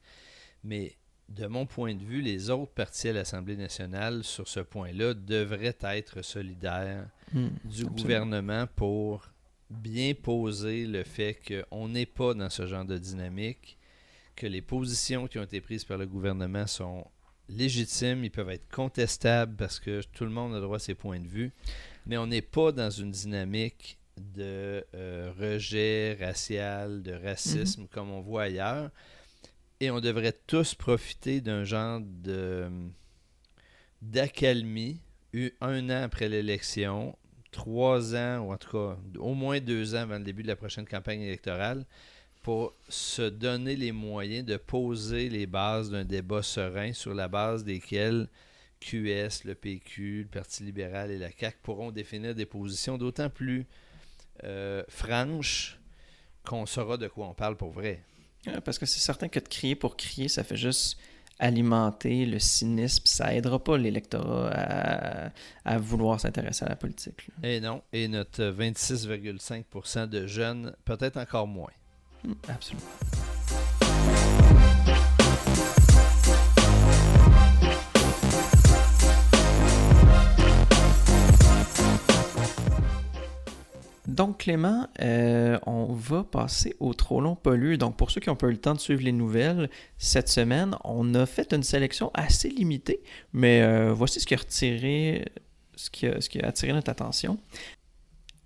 C: mais de mon point de vue, les autres partis à l'Assemblée nationale sur ce point-là devraient être solidaires hmm, du gouvernement pour bien poser le fait qu'on n'est pas dans ce genre de dynamique, que les positions qui ont été prises par le gouvernement sont légitimes, ils peuvent être contestables parce que tout le monde a droit à ses points de vue, mais on n'est pas dans une dynamique de euh, rejet racial, de racisme mhm. comme on voit ailleurs. Et on devrait tous profiter d'un genre de d'accalmie un an après l'élection, trois ans, ou en tout cas au moins deux ans avant le début de la prochaine campagne électorale, pour se donner les moyens de poser les bases d'un débat serein sur la base desquelles QS, le PQ, le Parti libéral et la CAQ pourront définir des positions d'autant plus euh, franches qu'on saura de quoi on parle pour vrai.
B: Parce que c'est certain que de crier pour crier, ça fait juste alimenter le cynisme, ça aidera pas l'électorat à, à, vouloir s'intéresser à la politique.
C: Et non, et notre 26,5% de jeunes, peut-être encore moins.
B: Absolument. Donc Clément, euh, on va passer au trop long pollu. Donc pour ceux qui ont pas eu le temps de suivre les nouvelles, cette semaine, on a fait une sélection assez limitée, mais euh, voici ce qui a attiré notre attention.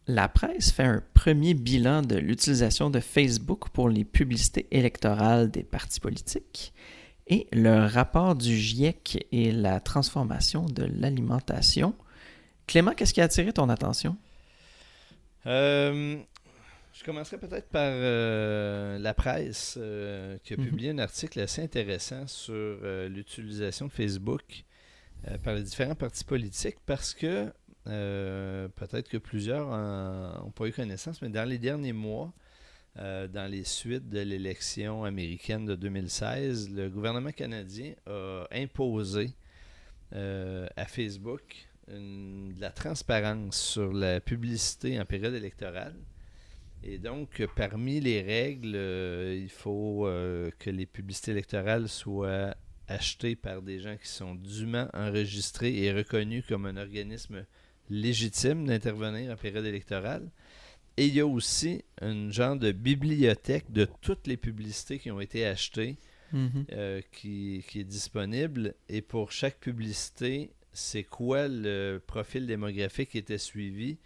B: La presse fait un premier bilan de l'utilisation de Facebook pour les publicités électorales des partis politiques et le rapport du GIEC et la transformation de l'alimentation. Clément, qu'est-ce qui a attiré ton attention?
C: Euh, je commencerai peut-être par euh, la presse euh, qui a mhm. publié un article assez intéressant sur l'utilisation de Facebook par les différents partis politiques parce que peut-être que plusieurs n'ont pas eu connaissance, mais dans les derniers mois, dans les suites de l'élection américaine de 2016, le gouvernement canadien a imposé à Facebook de la transparence sur la publicité en période électorale. Et donc, parmi les règles, il faut que les publicités électorales soient achetées par des gens qui sont dûment enregistrés et reconnus comme un organisme légitime d'intervenir en période électorale. Et il y a aussi une genre de bibliothèque de toutes les publicités qui ont été achetées mhm. euh, qui, est disponible. Et pour chaque publicité, c'est quoi le profil démographique qui était suivi,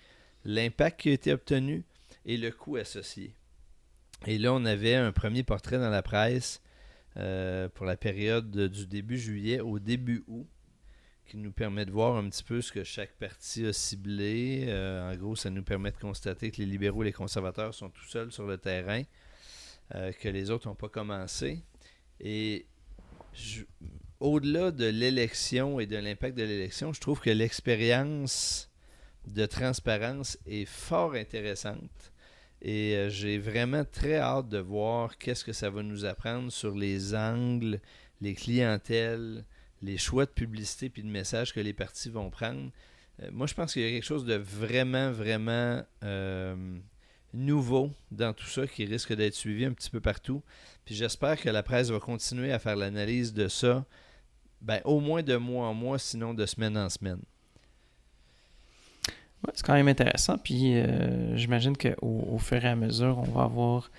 C: l'impact qui a été obtenu et le coût associé. Et là, on avait un premier portrait dans la presse euh, pour la période du début juillet au début août qui nous permet de voir un petit peu ce que chaque parti a ciblé. Euh, en gros, ça nous permet de constater que les libéraux et les conservateurs sont tout seuls sur le terrain, euh, que les autres n'ont pas commencé. Et au-delà de l'élection et de l'impact de l'élection, je trouve que l'expérience de transparence est fort intéressante. Et euh, j'ai vraiment très hâte de voir qu'est-ce que ça va nous apprendre sur les angles, les clientèles, les choix de publicité puis de messages que les partis vont prendre. Euh, moi, je pense qu'il y a quelque chose de vraiment, vraiment euh, nouveau dans tout ça qui risque d'être suivi un petit peu partout. Puis j'espère que la presse va continuer à faire l'analyse de ça, ben, au moins de mois en mois, sinon de semaine en semaine.
B: C'est quand même intéressant. Puis euh, j'imagine qu'au au fur et à mesure, on va avoir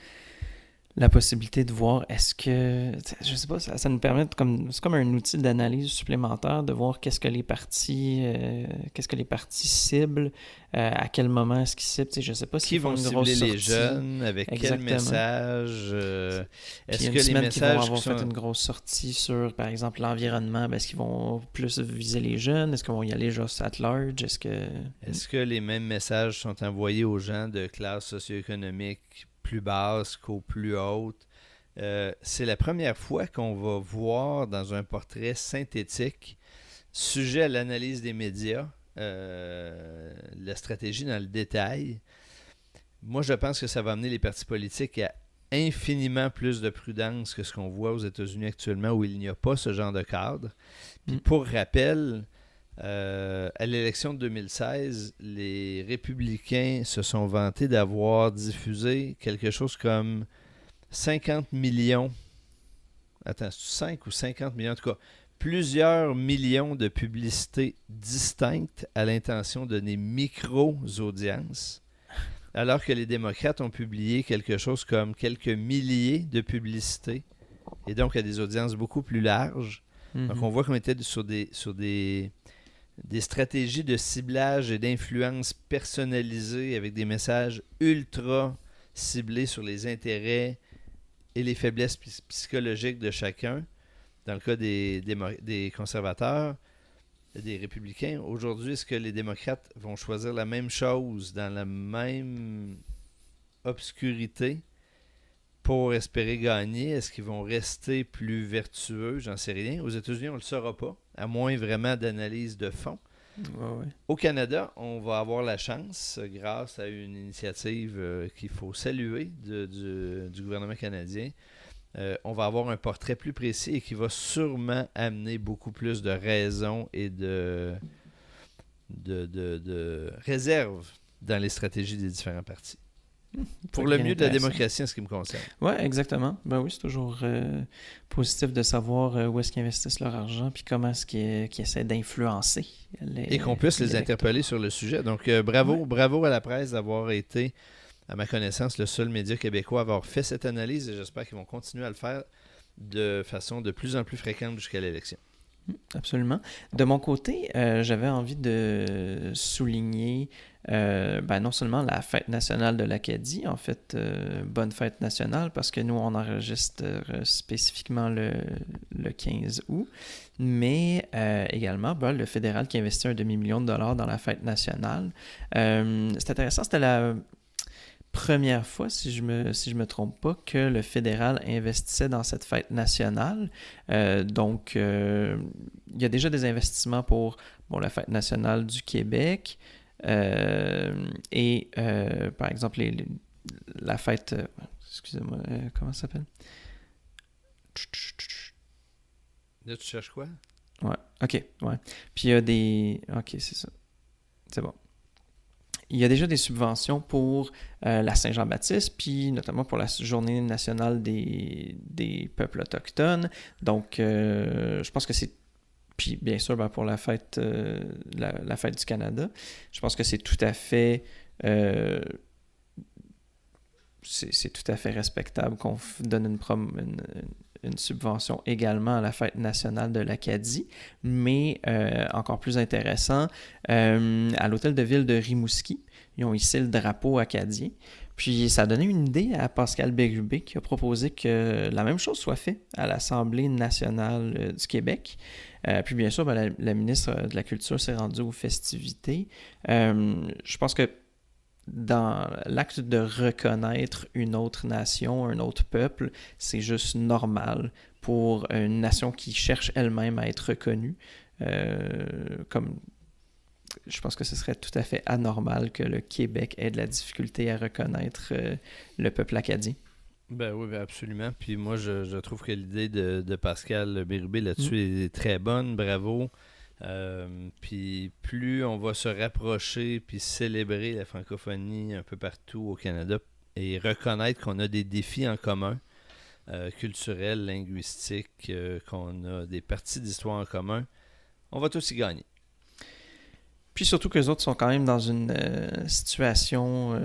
B: la possibilité de voir est-ce que je sais pas ça, ça nous permet comme c'est comme un outil d'analyse supplémentaire de voir qu'est-ce que les partis euh, qu'est-ce que les partis ciblent euh, à quel moment est-ce qu'ils ciblent je sais pas
C: qui vont cibler les jeunes avec quel message euh,
B: est-ce que les messages vont avoir fait une grosse sortie sur par exemple l'environnement ben, est-ce qu'ils vont plus viser les jeunes? Est-ce qu'ils vont y aller juste at large? Est-ce que
C: est-ce que les mêmes messages sont envoyés aux gens de classe socio-économique plus basse qu'aux plus hautes. Euh, c'est la première fois qu'on va voir dans un portrait synthétique, sujet à l'analyse des médias, euh, la stratégie dans le détail. Moi, je pense que ça va amener les partis politiques à infiniment plus de prudence que ce qu'on voit aux États-Unis actuellement où il n'y a pas ce genre de cadre. Puis mm. pour rappel, euh, à l'élection de 2016, les républicains se sont vantés d'avoir diffusé quelque chose comme 50 millions. Attends, 5 ou 50 millions, en tout cas, plusieurs millions de publicités distinctes à l'intention de des micro-audiences, alors que les démocrates ont publié quelque chose comme quelques milliers de publicités, et donc à des audiences beaucoup plus larges. Donc mhm. on voit qu'on était sur des, sur des des stratégies de ciblage et d'influence personnalisées avec des messages ultra ciblés sur les intérêts et les faiblesses psychologiques de chacun. Dans le cas des, des, conservateurs, des républicains, aujourd'hui, est-ce que les démocrates vont choisir la même chose dans la même obscurité pour espérer gagner? Est-ce qu'ils vont rester plus vertueux? J'en sais rien. Aux États-Unis, on ne le saura pas, à moins vraiment d'analyse de fond. Au Canada, on va avoir la chance, grâce à une initiative euh, qu'il faut saluer du, gouvernement canadien, euh, on va avoir un portrait plus précis et qui va sûrement amener beaucoup plus de raisons et de, de, de réserves dans les stratégies des différents partis. Pour le mieux de la démocratie en ce qui me concerne.
B: Oui, exactement. Ben oui, c'est toujours euh, positif de savoir euh, où est-ce qu'ils investissent leur argent puis comment est-ce qu'ils essaient d'influencer.
C: Et qu'on puisse les, interpeller sur le sujet. Donc, euh, bravo, bravo à la presse d'avoir été, à ma connaissance, le seul média québécois à avoir fait cette analyse et j'espère qu'ils vont continuer à le faire de façon de plus en plus fréquente jusqu'à l'élection.
B: Absolument. De mon côté, j'avais envie de souligner euh, ben, non seulement la fête nationale de l'Acadie, en fait, euh, bonne fête nationale, parce que nous, on enregistre euh, spécifiquement le, le 15 août, mais également ben, le fédéral qui investit un demi-million de dollars dans la fête nationale. c'est intéressant, c'était la première fois, si je me si me trompe pas, que le fédéral investissait dans cette fête nationale. donc, il y a déjà des investissements pour bon, la fête nationale du Québec, et euh, par exemple, la fête. Euh, excusez-moi, comment ça s'appelle?
C: Là, tu cherches quoi?
B: Ouais, ok, ouais. Puis il y a des. Ok, c'est ça. C'est bon. Il y a déjà des subventions pour la Saint-Jean-Baptiste, puis notamment pour la Journée nationale des, des peuples autochtones. Donc, je pense que c'est puis bien sûr, ben, pour la fête, euh, la, fête du Canada, je pense que c'est tout à fait euh, respectable qu'on donne une, une, subvention également à la fête nationale de l'Acadie, mais euh, encore plus intéressant, à l'hôtel de ville de Rimouski, ils ont ici le drapeau acadien. Puis ça a donné une idée à Pascal Bérubé qui a proposé que la même chose soit faite à l'Assemblée nationale du Québec. Euh, puis bien sûr, ben, la, ministre de la Culture s'est rendue aux festivités. Euh, je pense que dans l'acte de reconnaître une autre nation, un autre peuple, c'est juste normal pour une nation qui cherche elle-même à être reconnue. Euh, comme je pense que ce serait tout à fait anormal que le Québec ait de la difficulté à reconnaître le peuple acadien.
C: Ben oui, ben absolument. Puis moi, je, trouve que l'idée de, Pascal Bérubé là-dessus mm. est très bonne. Bravo. Euh, puis plus on va se rapprocher puis célébrer la francophonie un peu partout au Canada et reconnaître qu'on a des défis en commun, euh, culturels, linguistiques, euh, qu'on a des parties d'histoire en commun, on va tous y gagner.
B: Puis surtout que les autres sont quand même dans une euh, situation euh,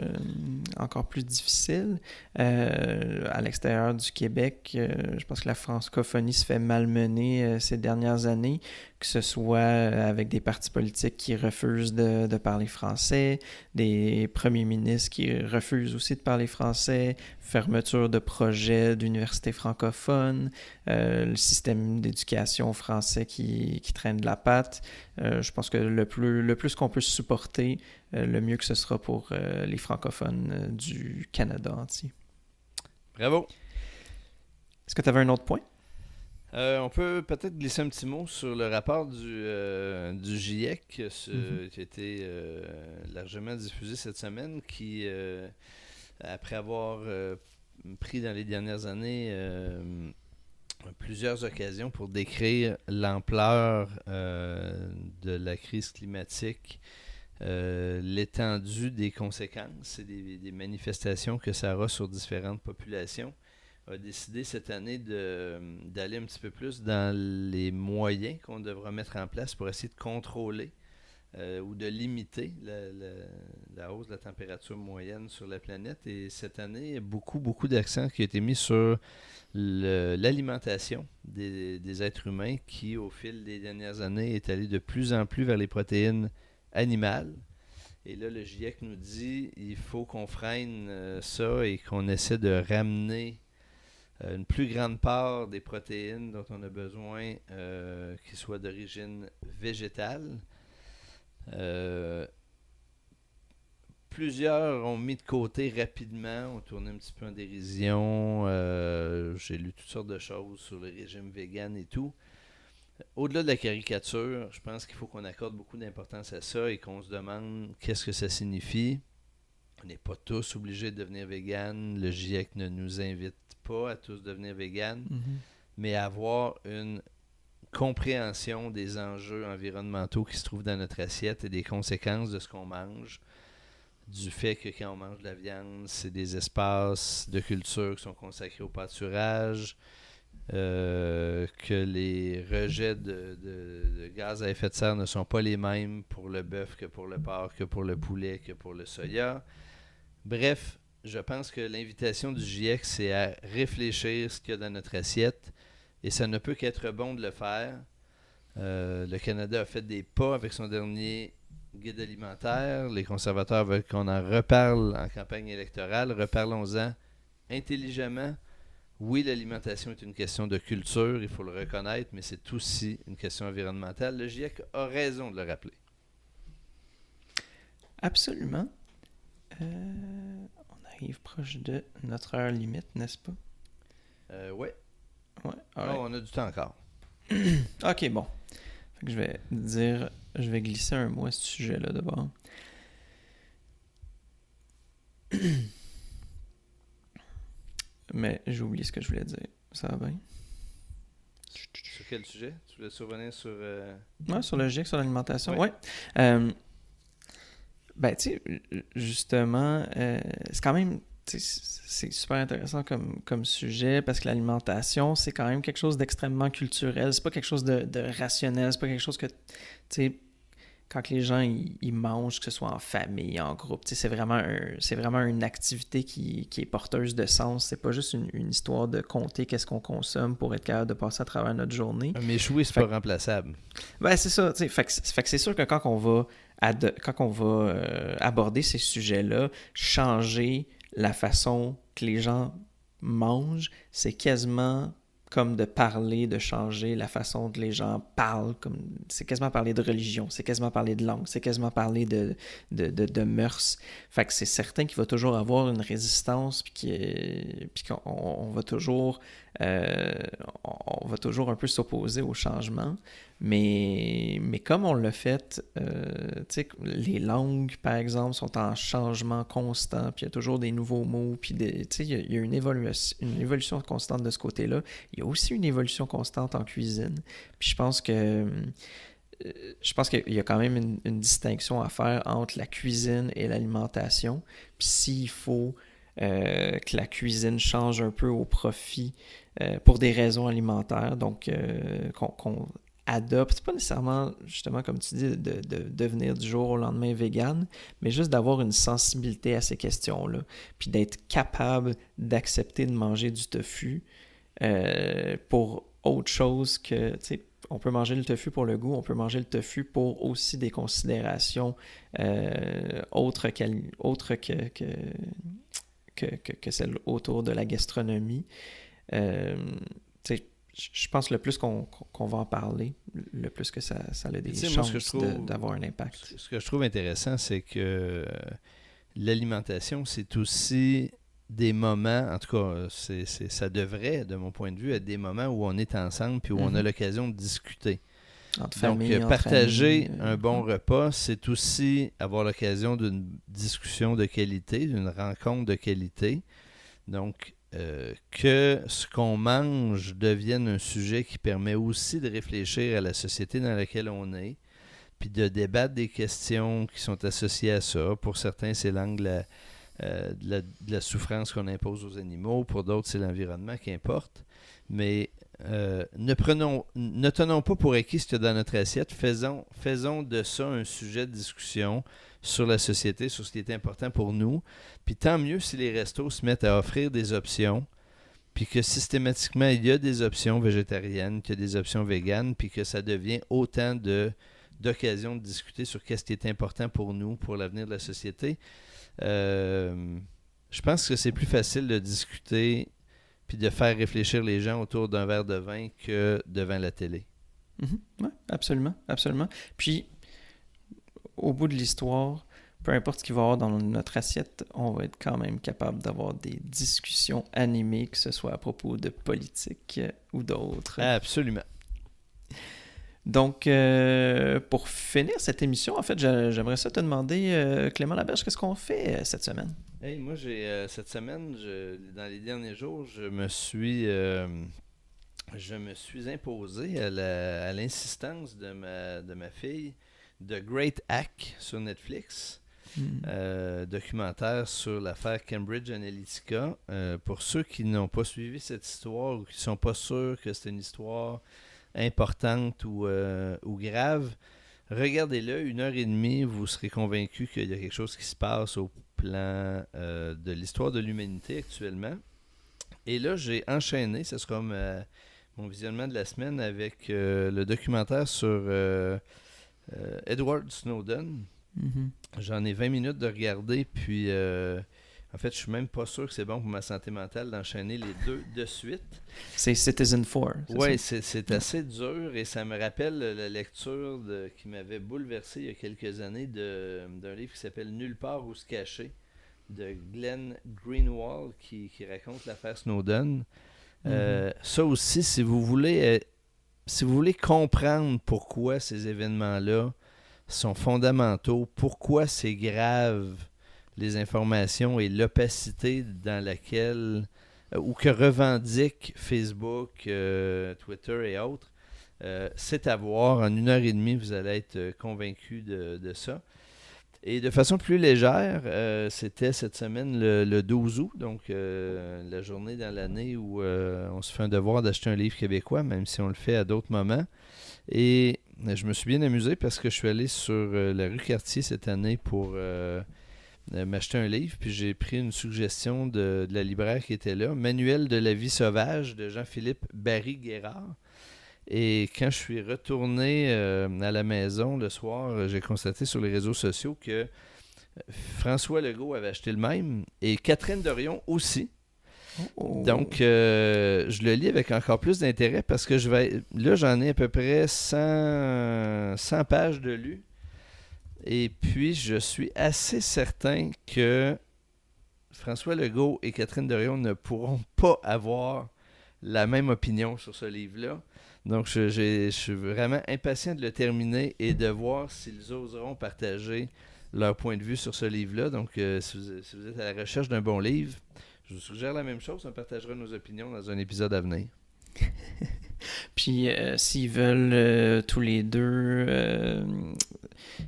B: encore plus difficile. Euh, à l'extérieur du Québec, je pense que la francophonie se fait malmener ces dernières années, que ce soit avec des partis politiques qui refusent de, de, parler français, des premiers ministres qui refusent aussi de parler français, fermeture de projets d'universités francophones, le système d'éducation français qui, qui, traîne de la patte. je pense que le plus, le plus qu'on peut supporter, euh, le mieux que ce sera pour euh, les francophones euh, du Canada entier.
C: Bravo.
B: Est-ce que tu avais un autre point?
C: On peut peut-être glisser un petit mot sur le rapport du, du GIEC mm-hmm. qui a été largement diffusé cette semaine, qui, après avoir pris dans les dernières années plusieurs occasions pour décrire l'ampleur euh, de la crise climatique, euh, l'étendue des conséquences et des, manifestations que ça aura sur différentes populations, a décidé cette année d'aller un petit peu plus dans les moyens qu'on devra mettre en place pour essayer de contrôler euh, ou de limiter la, hausse de la température moyenne sur la planète. Et cette année, il y a beaucoup, beaucoup d'accent qui a été mis sur l'alimentation des, êtres humains qui, au fil des dernières années, est allé de plus en plus vers les protéines animales. Et là, le GIEC nous dit il faut qu'on freine euh, ça et qu'on essaie de ramener une plus grande part des protéines dont on a besoin euh, qui soient d'origine végétale. Plusieurs ont mis de côté rapidement, ont tourné un petit peu en dérision. Euh, j'ai lu toutes sortes de choses sur le régime vegan et tout. Au-delà de la caricature, je pense qu'il faut qu'on accorde beaucoup d'importance à ça et qu'on se demande qu'est-ce que ça signifie. On n'est pas tous obligés de devenir vegan. Le GIEC ne nous invite pas à tous devenir vegan, mm-hmm. mais avoir une compréhension des enjeux environnementaux qui se trouvent dans notre assiette et des conséquences de ce qu'on mange du fait que quand on mange de la viande, c'est des espaces de culture qui sont consacrés au pâturage, euh, que les rejets de, gaz à effet de serre ne sont pas les mêmes pour le bœuf que pour le porc, que pour le poulet, que pour le soya. Bref, je pense que l'invitation du GIEC, c'est à réfléchir ce qu'il y a dans notre assiette, et ça ne peut qu'être bon de le faire. Euh, le Canada a fait des pas avec son dernier guide alimentaire. Les conservateurs veulent qu'on en reparle en campagne électorale. Reparlons-en intelligemment. Oui, l'alimentation est une question de culture, il faut le reconnaître, mais c'est aussi une question environnementale. Le GIEC a raison de le rappeler.
B: Absolument. Euh, arrive proche de notre heure limite, n'est-ce pas?
C: Euh, ouais. ouais ah, on a du temps encore.
B: ok, bon. je vais dire je vais glisser un mot à ce sujet-là d'abord. Mais j'ai oublié ce que je voulais dire. Ça va bien?
C: Sur quel sujet? Tu voulais survenir sur... Euh...
B: sur le GIEC, sur l'alimentation. Ouais. Euh, ben, tu sais, justement, euh, c'est quand même c'est super intéressant comme, comme sujet parce que l'alimentation, c'est quand même quelque chose d'extrêmement culturel. C'est pas quelque chose de, de rationnel. C'est pas quelque chose que, tu sais, quand les gens ils, mangent, que ce soit en famille, en groupe, c'est vraiment, c'est vraiment une activité qui, qui, est porteuse de sens. C'est pas juste une, une histoire de compter qu'est-ce qu'on consomme pour être capable de passer à travers notre journée.
C: Mais jouer, c'est pas remplaçable.
B: Ben, c'est ça. Fait que, fait que c'est sûr que quand on va, quand on va euh, aborder ces sujets-là, changer la façon que les gens mangent, c'est quasiment comme de parler, de changer la façon dont les gens parlent. Comme, c'est quasiment parler de religion, c'est quasiment parler de langue, c'est quasiment parler de, de, de, mœurs. Fait que c'est certain qu'il va toujours avoir une résistance, puis, qu'on on va toujours euh, on va toujours un peu s'opposer au changement. Mais, mais comme on l'a fait, euh, les langues, par exemple, sont en changement constant, puis il y a toujours des nouveaux mots, puis il y, a, il y a une, évolution, une évolution constante de ce côté-là. Il y a aussi une évolution constante en cuisine. Puis je pense que euh, je pense qu'il y a quand même une, distinction à faire entre la cuisine et l'alimentation. Puis s'il faut euh, que la cuisine change un peu au profit euh, pour des raisons alimentaires, donc qu'on adoptent, c'est pas nécessairement, justement, comme tu dis, de, devenir du jour au lendemain vegan, mais juste d'avoir une sensibilité à ces questions-là, puis d'être capable d'accepter de manger du tofu euh, pour autre chose que, tu sais, on peut manger le tofu pour le goût, on peut manger le tofu pour aussi des considérations euh, autres, autres que, que, que, que, celles autour de la gastronomie. Euh, je pense le plus qu'on va en parler, le plus que ça, ça a des chances d'avoir un impact.
C: Ce que je trouve intéressant, c'est que euh, l'alimentation, c'est aussi des moments, en tout cas, c'est ça devrait, de mon point de vue, être des moments où on est ensemble puis où on a mm-hmm. l'occasion de discuter. Donc, partager un bon mm. repas, c'est aussi avoir l'occasion d'une discussion de qualité, d'une rencontre de qualité. Donc, euh, que ce qu'on mange devienne un sujet qui permet aussi de réfléchir à la société dans laquelle on est, puis de débattre des questions qui sont associées à ça. Pour certains, c'est l'angle euh, de, la, souffrance qu'on impose aux animaux, pour d'autres, c'est l'environnement, qu'importe. Mais euh, ne, prenons, ne tenons pas pour acquis ce dans notre assiette, faisons de ça un sujet de discussion sur la société, sur ce qui est important pour nous. Puis tant mieux si les restos se mettent à offrir des options, puis que systématiquement il y a des options végétariennes, a des options véganes, puis que ça devient autant de d'occasions de discuter sur qu'est-ce qui est important pour nous, pour l'avenir de la société. Euh, je pense que c'est plus facile de discuter puis de faire réfléchir les gens autour d'un verre de vin que devant la télé.
B: Mhm. Oui, absolument, absolument. Puis, au bout de l'histoire, peu importe ce qu'il va y avoir dans notre assiette, on va être quand même capable d'avoir des discussions animées, que ce soit à propos de politique ou d'autres.
C: Absolument.
B: Donc, euh, pour finir cette émission, en fait, j'aimerais ça te demander, euh, Clément Laberge, qu'est-ce qu'on fait euh, cette semaine?
C: Hey, moi, j'ai cette semaine, dans les derniers jours, je me suis, je me suis imposé à l'insistance de ma, de ma fille The Great Hack sur Netflix. Hmm. documentaire sur l'affaire Cambridge Analytica. pour ceux qui n'ont pas suivi cette histoire ou qui ne sont pas sûrs que c'est une histoire importante ou, euh, ou grave, regardez-le, une heure et demie, vous serez convaincu qu'il y a quelque chose qui se passe au plan euh, de l'histoire de l'humanité actuellement. Et là, j'ai enchaîné, ce sera mon visionnement de la semaine avec euh, le documentaire sur Edward Snowden. Mm-hmm. J'en ai 20 minutes de regarder, puis en fait, je suis même pas sûr que c'est bon pour ma santé mentale d'enchaîner les deux de suite.
B: C'est Citizen 4.
C: Oui, c'est assez dur et ça me rappelle la lecture de, qui m'avait bouleversé il y a quelques années d'un livre qui s'appelle Nulle part où se cacher de Glenn Greenwald qui, raconte l'affaire Snowden. Euh, mm-hmm. ça aussi, si vous voulez, euh, si vous voulez comprendre pourquoi ces événements-là sont fondamentaux, pourquoi c'est grave les informations et l'opacité dans laquelle euh, ou que revendiquent Facebook, euh, Twitter et autres, euh, c'est à voir. En une heure et demie, vous allez être convaincu de, ça. Et de façon plus légère, c'était cette semaine le, 12 août, donc la journée dans l'année où on se fait un devoir d'acheter un livre québécois, même si on le fait à d'autres moments. Et je me suis bien amusé parce que je suis allé sur la rue Cartier cette année pour euh, m'acheter un livre, puis j'ai pris une suggestion de, la libraire qui était là, Manuel de la vie sauvage de Jean-Philippe Barry-Guérard. Et quand je suis retourné euh, à la maison le soir, j'ai constaté sur les réseaux sociaux que euh, François Legault avait acheté le même et Catherine Dorion aussi. Oh. Donc, je le lis avec encore plus d'intérêt parce que je vais. Là, j'en ai à peu près 100, 100 pages de lu. Et puis, je suis assez certain que François Legault et Catherine Dorion ne pourront pas avoir la même opinion sur ce livre-là. Donc, je, suis vraiment impatient de le terminer et de voir s'ils oseront partager leur point de vue sur ce livre-là. Donc, euh, si, vous, êtes à la recherche d'un bon livre, je vous suggère la même chose. On partagera nos opinions dans un épisode à venir.
B: Puis, euh, s'ils veulent euh, tous les deux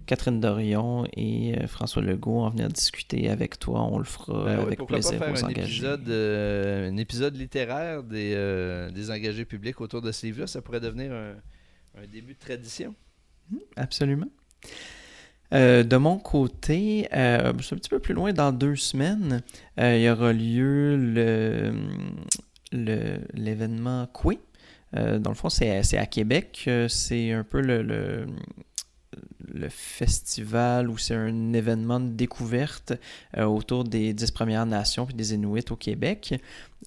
B: Catherine Dorion et euh, François Legault en venir discuter avec toi. On le fera ben avec plaisir
C: pas faire un Épisode, euh, un épisode littéraire des, euh, des engagés publics autour de ce livre-là. Ça pourrait devenir un, Un début de tradition.
B: Absolument. Euh, de mon côté, euh, c'est un petit peu plus loin, dans deux semaines, euh, il y aura lieu le, le- l'événement Coué. Euh, dans le fond, c'est, c'est à Québec. C'est un peu le, le, le festival ou c'est un événement de découverte euh, autour des dix Premières Nations et des Inuits au Québec.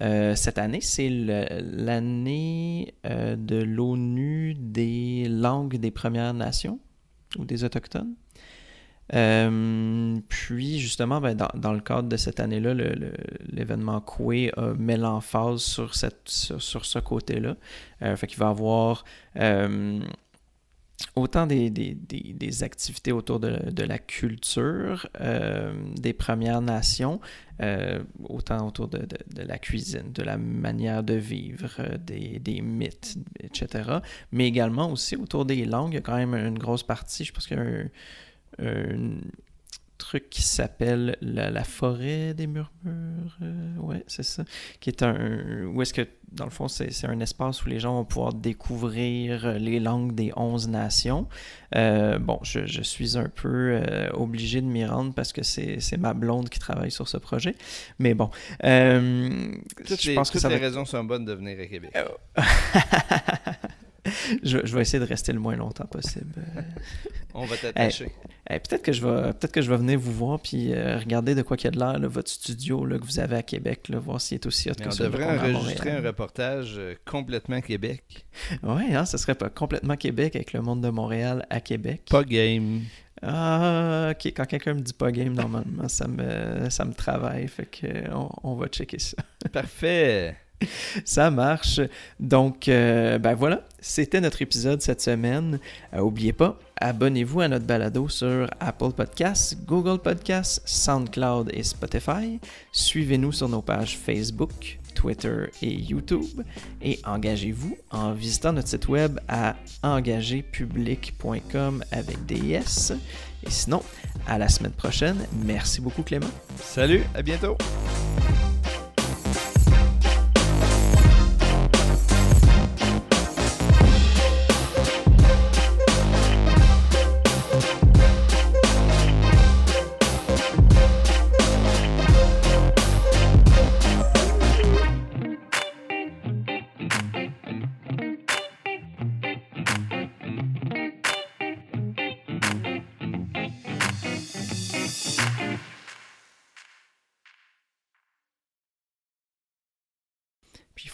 B: Euh, cette année, c'est l'année euh, de l'ONU des langues des Premières Nations ou des Autochtones. Puis, justement, ben, dans, dans le cadre de cette année-là, l'événement Coué met l'emphase sur, sur, ce côté-là. Fait qu'il va avoir autant des, activités autour de, la culture euh, des Premières Nations, euh, autant autour de, la cuisine, de la manière de vivre, euh, des, mythes, etc. Mais également aussi autour des langues, il y a quand même une grosse partie, je pense qu'il y a truc qui s'appelle la, la forêt des murmures, euh, ouais, c'est ça, qui est un, où est-ce que, dans le fond, c'est c'est un espace où les gens vont pouvoir découvrir les langues des 11 nations. Euh, bon, je, je suis un peu euh, obligé de m'y rendre parce que c'est c'est ma blonde qui travaille sur ce projet, mais bon, euh,
C: Toutes
B: je
C: les,
B: pense que
C: toutes
B: ça
C: les
B: va
C: raisons sont bonnes de venir à Québec.
B: je, je vais essayer de rester le moins longtemps possible.
C: On va t'attacher.
B: Peut-être que je vais peut-être que je vais venir vous voir puis euh, regarder de quoi qu'il y a de l'air là, votre studio là, que vous avez à Québec là, voir s'il est aussi hot
C: Mais
B: que
C: on devrait enregistrer un reportage euh, complètement Québec.
B: Ouais, hein, ce serait pas complètement Québec avec le monde de Montréal à Québec.
C: Pas game.
B: Ah, ok. Quand quelqu'un me dit pas game, normalement, ça me, ça me travaille. Fait que on, on va checker ça.
C: Parfait.
B: Ça marche. Donc, euh, ben voilà, c'était notre épisode cette semaine. Euh, oubliez pas, abonnez-vous à notre balado sur Apple Podcasts, Google Podcasts, SoundCloud et Spotify. Suivez-nous sur nos pages Facebook, Twitter et YouTube. Et engagez-vous en visitant notre site web à engagépublic.com avec des S. Et sinon, à la semaine prochaine. Merci beaucoup Clément.
C: Salut, à bientôt.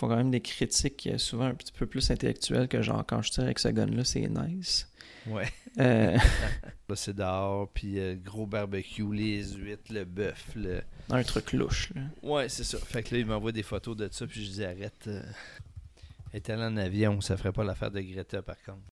B: Font quand même des critiques euh, souvent un petit peu plus intellectuelles que genre quand je tire avec ce gun-là, c'est nice.
C: Ouais.
B: Euh,
C: Là, c'est dehors, puis euh, gros barbecue, les huîtres, le bœuf. Le...
B: un truc louche. Là.
C: Ouais, c'est ça. Fait que là, il m'envoie des photos de ça, puis je dis arrête. Euh... Allée en avion, ça ferait pas l'affaire de Greta par contre.